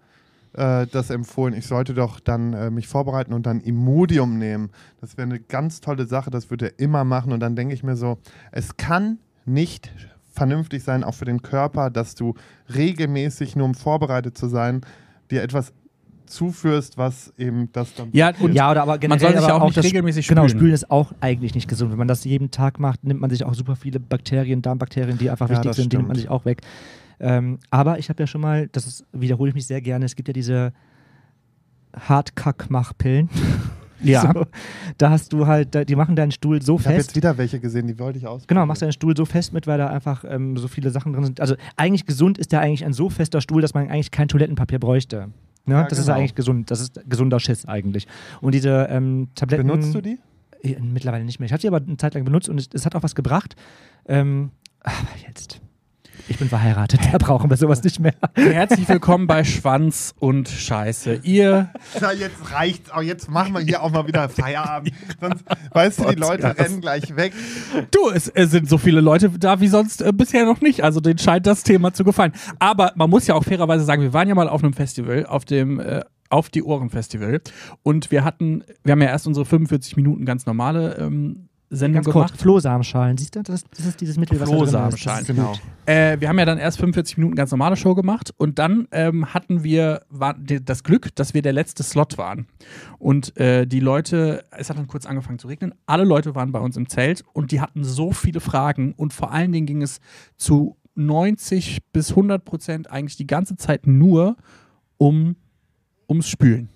[SPEAKER 3] äh, das empfohlen, ich sollte doch dann äh, mich vorbereiten und dann Imodium nehmen. Das wäre eine ganz tolle Sache, das würde er immer machen. Und dann denke ich mir so, es kann nicht vernünftig sein, auch für den Körper, dass du regelmäßig, nur um vorbereitet zu sein, dir etwas zuführst, was eben das dann.
[SPEAKER 1] Ja, und
[SPEAKER 2] ja, oder aber generell
[SPEAKER 1] man soll sich
[SPEAKER 2] aber
[SPEAKER 1] ja auch nicht
[SPEAKER 2] das,
[SPEAKER 1] regelmäßig
[SPEAKER 2] Genau,
[SPEAKER 1] spülen.
[SPEAKER 2] spülen ist auch eigentlich nicht gesund. Wenn man das jeden Tag macht, nimmt man sich auch super viele Bakterien, Darmbakterien, die einfach
[SPEAKER 3] Ja,
[SPEAKER 2] wichtig sind, die nimmt man sich auch weg. Ähm, aber ich habe ja schon mal, das ist, wiederhole ich mich sehr gerne, es gibt ja diese Hartkack-Machpillen.
[SPEAKER 1] Ja.
[SPEAKER 2] So, da hast du halt, die machen deinen Stuhl so
[SPEAKER 3] ich habe jetzt
[SPEAKER 2] fest.
[SPEAKER 3] wieder welche gesehen, die wollte ich aus.
[SPEAKER 2] Genau, machst deinen Stuhl so fest mit, weil da einfach ähm, so viele Sachen drin sind. Also eigentlich gesund ist der eigentlich ein so fester Stuhl, dass man eigentlich kein Toilettenpapier bräuchte. Ne?
[SPEAKER 3] Ja,
[SPEAKER 2] das ist
[SPEAKER 3] genau.
[SPEAKER 2] eigentlich gesund. Das ist gesunder Schiss eigentlich. Und diese ähm, Tabletten.
[SPEAKER 3] Benutzt du die?
[SPEAKER 2] Ja, Mittlerweile nicht mehr. Ich habe sie aber eine Zeit lang benutzt und es, es hat auch was gebracht. Ähm, aber jetzt. Ich bin verheiratet, da brauchen wir sowas nicht mehr.
[SPEAKER 1] Herzlich willkommen bei Schwanz und Scheiße. Ihr
[SPEAKER 3] Ja, jetzt reicht's auch. Jetzt machen wir hier auch mal wieder Feierabend. Sonst, weißt du, die Leute rennen gleich weg.
[SPEAKER 1] Du, es, es sind so viele Leute da wie sonst äh, bisher noch nicht. Also denen scheint das Thema zu gefallen. Aber man muss ja auch fairerweise sagen, wir waren ja mal auf einem Festival, auf dem äh, auf die Ohren Festival und wir hatten, wir haben ja erst unsere 45 Minuten ganz normale ähm, Sendung
[SPEAKER 2] Ganz kurz,
[SPEAKER 1] gemacht.
[SPEAKER 2] Flohsamenschalen, siehst du? Das ist, das ist dieses Mittel, was da drin ist.
[SPEAKER 1] Flohsamenschalen,
[SPEAKER 2] Das ist
[SPEAKER 3] genau.
[SPEAKER 1] Äh, wir haben ja dann erst 45 Minuten ganz normale Show gemacht und dann ähm, hatten wir war, das Glück, dass wir der letzte Slot waren. Und äh, die Leute, es hat dann kurz angefangen zu regnen, alle Leute waren bei uns im Zelt und die hatten so viele Fragen und vor allen Dingen ging es zu 90 bis 100 Prozent eigentlich die ganze Zeit nur um, ums Spülen.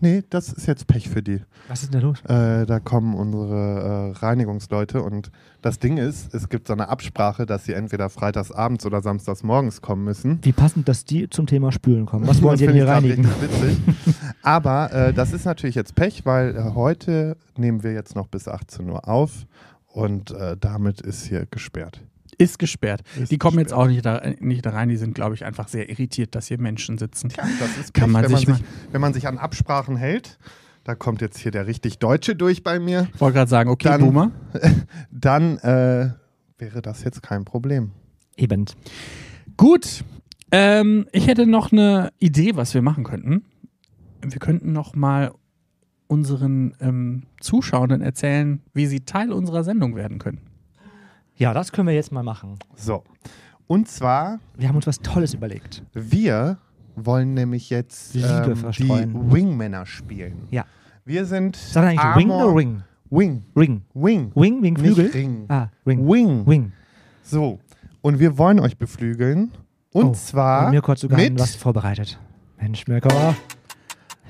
[SPEAKER 3] Nee, das ist jetzt Pech für die.
[SPEAKER 2] Was ist denn da los?
[SPEAKER 3] Äh, da kommen unsere äh, Reinigungsleute und das Ding ist, es gibt so eine Absprache, dass sie entweder freitags abends oder samstags morgens kommen müssen.
[SPEAKER 2] Wie passend, dass die zum Thema Spülen kommen. Was wollen
[SPEAKER 3] Das
[SPEAKER 2] die denn hier reinigen?
[SPEAKER 3] Witzig. Aber äh, das ist natürlich jetzt Pech, weil äh, heute nehmen wir jetzt noch bis 18 Uhr auf und äh, damit ist hier gesperrt.
[SPEAKER 1] Ist gesperrt.
[SPEAKER 3] Ist
[SPEAKER 1] die kommen jetzt
[SPEAKER 3] gesperrt.
[SPEAKER 1] auch nicht da, äh, nicht da rein, die sind, glaube ich, einfach sehr irritiert, dass hier Menschen sitzen.
[SPEAKER 3] Tja, das ist
[SPEAKER 1] Kann
[SPEAKER 3] Pech,
[SPEAKER 1] man
[SPEAKER 3] wenn, man
[SPEAKER 1] sich
[SPEAKER 3] sich, wenn man sich an Absprachen hält. Da kommt jetzt hier der richtig Deutsche durch bei mir.
[SPEAKER 1] Ich wollte gerade sagen, okay,
[SPEAKER 3] Dann-
[SPEAKER 1] Boomer.
[SPEAKER 3] Dann äh, wäre das jetzt kein Problem.
[SPEAKER 2] Eben.
[SPEAKER 1] Gut. Ähm, ich hätte noch eine Idee, was wir machen könnten. Wir könnten noch mal unseren ähm, Zuschauenden erzählen, wie sie Teil unserer Sendung werden können.
[SPEAKER 2] Ja, das können wir jetzt mal machen.
[SPEAKER 3] So. Und zwar,
[SPEAKER 2] Wir haben uns was Tolles überlegt.
[SPEAKER 3] wir wollen nämlich jetzt
[SPEAKER 2] Liebe
[SPEAKER 3] ähm, die. Wingmänner spielen.
[SPEAKER 2] Ja.
[SPEAKER 3] Wir sind.
[SPEAKER 2] Sag eigentlich Wing
[SPEAKER 3] Amor-
[SPEAKER 2] oder Ring?
[SPEAKER 3] Wing.
[SPEAKER 2] Ring.
[SPEAKER 3] Wing.
[SPEAKER 2] Wing, wegen Flügel?
[SPEAKER 3] Nicht Ring.
[SPEAKER 2] Ah, Ring.
[SPEAKER 3] Wing.
[SPEAKER 2] Wing.
[SPEAKER 3] So. Und wir wollen euch beflügeln. Und
[SPEAKER 2] Oh,
[SPEAKER 3] zwar.
[SPEAKER 2] Und Mirko hat sogar
[SPEAKER 3] mit
[SPEAKER 2] was vorbereitet. Mensch, Mirko.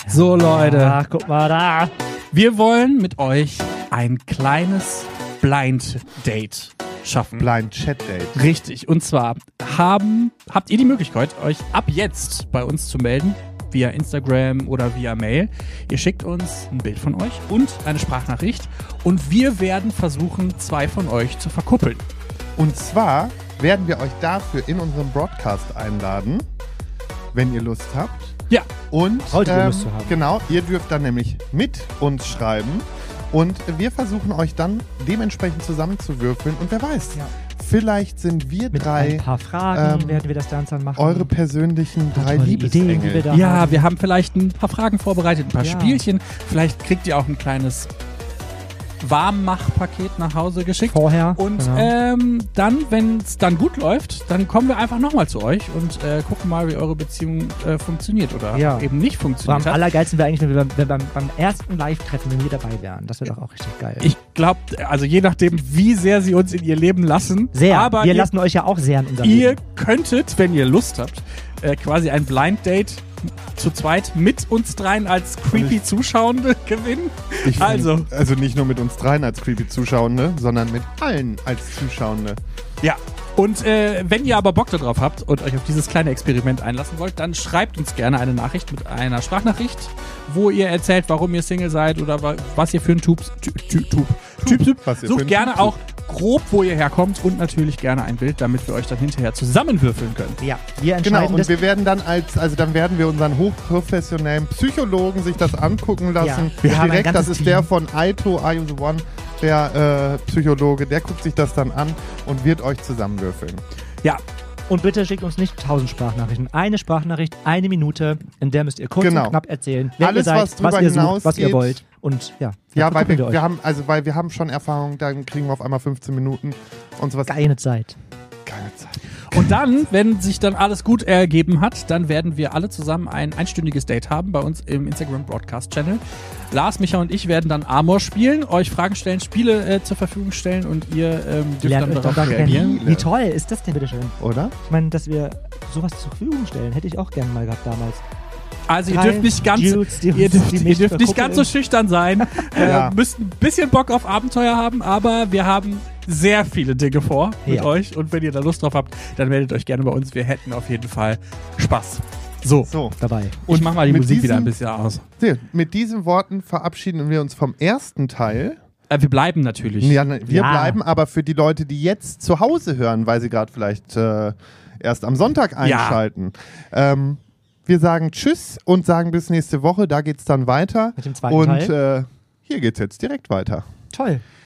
[SPEAKER 1] So, Leute.
[SPEAKER 2] Ach, guck mal da.
[SPEAKER 1] Wir wollen mit euch ein kleines Blind Date schaffen.
[SPEAKER 3] Blind Chat Date.
[SPEAKER 1] Richtig. Und zwar haben, habt ihr die Möglichkeit, euch ab jetzt bei uns zu melden, via Instagram oder via Mail. Ihr schickt uns ein Bild von euch und eine Sprachnachricht und wir werden versuchen, zwei von euch zu verkuppeln.
[SPEAKER 3] Und zwar werden wir euch dafür in unserem Broadcast einladen, wenn ihr Lust habt.
[SPEAKER 1] Ja,
[SPEAKER 3] Und ähm,
[SPEAKER 2] Lust zu haben.
[SPEAKER 3] genau, ihr dürft dann nämlich mit uns schreiben und wir versuchen euch dann dementsprechend zusammenzuwürfeln und wer weiß,
[SPEAKER 2] Ja.
[SPEAKER 3] vielleicht sind wir
[SPEAKER 2] Mit
[SPEAKER 3] drei
[SPEAKER 2] ein paar Fragen
[SPEAKER 3] ähm,
[SPEAKER 2] werden wir das Ganze dann machen.
[SPEAKER 3] eure persönlichen drei
[SPEAKER 2] tolle Ideen, die wir
[SPEAKER 3] Liebesengel.
[SPEAKER 2] da
[SPEAKER 1] ja,
[SPEAKER 2] haben.
[SPEAKER 1] wir haben vielleicht ein paar Fragen vorbereitet, ein paar
[SPEAKER 2] Ja.
[SPEAKER 1] Spielchen. Vielleicht kriegt ihr auch ein kleines Warmmachpaket nach Hause geschickt.
[SPEAKER 2] vorher.
[SPEAKER 1] Und
[SPEAKER 2] genau.
[SPEAKER 1] ähm, dann, wenn es dann gut läuft, dann kommen wir einfach nochmal zu euch und äh, gucken mal, wie eure Beziehung äh, funktioniert oder
[SPEAKER 2] Ja.
[SPEAKER 1] eben nicht
[SPEAKER 2] Aber am
[SPEAKER 1] funktioniert
[SPEAKER 2] allergeilsten wäre eigentlich, wenn wir beim, beim, beim ersten Live-Treffen, wenn wir dabei wären. Das wäre doch auch richtig geil.
[SPEAKER 1] Ich glaube, also je nachdem, wie sehr sie uns in ihr Leben lassen.
[SPEAKER 2] sehr.
[SPEAKER 1] Aber
[SPEAKER 2] wir
[SPEAKER 1] ihr,
[SPEAKER 2] lassen euch ja auch sehr in unser
[SPEAKER 1] ihr
[SPEAKER 2] Leben.
[SPEAKER 1] könntet, wenn ihr Lust habt, äh, quasi ein Blind Date zu zweit mit uns dreien als creepy Zuschauende gewinnen.
[SPEAKER 3] Ich
[SPEAKER 1] Also.
[SPEAKER 3] Also nicht nur mit uns dreien als creepy Zuschauende, sondern mit allen als Zuschauende.
[SPEAKER 1] Ja. Und äh, wenn ihr aber Bock darauf habt und euch auf dieses kleine Experiment einlassen wollt, dann schreibt uns gerne eine Nachricht mit einer Sprachnachricht, wo ihr erzählt, warum ihr Single seid oder wa was ihr für ein Typ, Typ.
[SPEAKER 3] Ihr für
[SPEAKER 1] Sucht gerne
[SPEAKER 3] Typ-
[SPEAKER 1] auch grob, wo ihr herkommt und natürlich gerne ein Bild, damit wir euch dann hinterher zusammenwürfeln können.
[SPEAKER 2] Ja, wir
[SPEAKER 3] Genau,
[SPEAKER 2] entscheiden
[SPEAKER 3] und
[SPEAKER 2] das.
[SPEAKER 3] wir werden dann als, also dann werden wir unseren hochprofessionellen Psychologen sich das angucken lassen.
[SPEAKER 2] Ja, wir haben ein
[SPEAKER 3] Direkt, das
[SPEAKER 2] ganzes
[SPEAKER 3] ist
[SPEAKER 2] Team.
[SPEAKER 3] der von Aito, Are You the One, der äh, Psychologe, der guckt sich das dann an und wird euch zusammenwürfeln.
[SPEAKER 1] Ja,
[SPEAKER 2] Und bitte schickt uns nicht tausend Sprachnachrichten. Eine Sprachnachricht, eine Minute, in der müsst ihr kurz
[SPEAKER 3] Genau.
[SPEAKER 2] und knapp erzählen, wer
[SPEAKER 3] Alles,
[SPEAKER 2] ihr seid,
[SPEAKER 3] was drüber
[SPEAKER 2] was ihr sucht, was ihr wollt. Und ja,
[SPEAKER 3] Ja, weil wir, wir haben, also weil wir haben schon Erfahrung, dann kriegen wir auf einmal 15 Minuten und sowas.
[SPEAKER 2] keine Zeit.
[SPEAKER 3] Keine Zeit.
[SPEAKER 1] Und dann, wenn sich dann alles gut ergeben hat, dann werden wir alle zusammen ein einstündiges Date haben bei uns im Instagram Broadcast Channel. Lars, Micha und ich werden dann Amor spielen, euch Fragen stellen, Spiele äh, zur Verfügung stellen und ihr ähm, dürft
[SPEAKER 2] Lernt
[SPEAKER 1] dann
[SPEAKER 2] euch doch
[SPEAKER 1] darauf
[SPEAKER 2] da
[SPEAKER 1] reagieren.
[SPEAKER 2] Wie toll ist das denn bitte schön?
[SPEAKER 3] Oder?
[SPEAKER 2] Ich meine, dass wir sowas zur Verfügung stellen, hätte ich auch gerne mal gehabt damals.
[SPEAKER 1] Also ihr dürft nicht ganz,
[SPEAKER 2] Dudes,
[SPEAKER 1] ihr dürft, ihr dürft nicht ganz so schüchtern sein. äh,
[SPEAKER 3] Ja.
[SPEAKER 1] Müsst ein bisschen Bock auf Abenteuer haben, aber wir haben sehr viele Dinge vor mit
[SPEAKER 2] Ja.
[SPEAKER 1] euch. Und wenn ihr da Lust drauf habt, dann meldet euch gerne bei uns. Wir hätten auf jeden Fall Spaß. So,
[SPEAKER 3] So.
[SPEAKER 2] dabei.
[SPEAKER 1] ich mach mal die Musik wieder ein bisschen aus.
[SPEAKER 3] Mit diesen Worten verabschieden wir uns vom ersten Teil.
[SPEAKER 1] Äh, wir bleiben natürlich.
[SPEAKER 3] Ja, ne, wir
[SPEAKER 2] Ja.
[SPEAKER 3] bleiben aber für die Leute, die jetzt zu Hause hören, weil sie gerade vielleicht äh, erst am Sonntag einschalten. Ähm, wir sagen Tschüss und sagen bis nächste Woche. Da geht's dann weiter.
[SPEAKER 2] Mit dem zweiten
[SPEAKER 3] und
[SPEAKER 2] Teil.
[SPEAKER 3] äh, hier geht's jetzt direkt weiter.
[SPEAKER 2] Toll.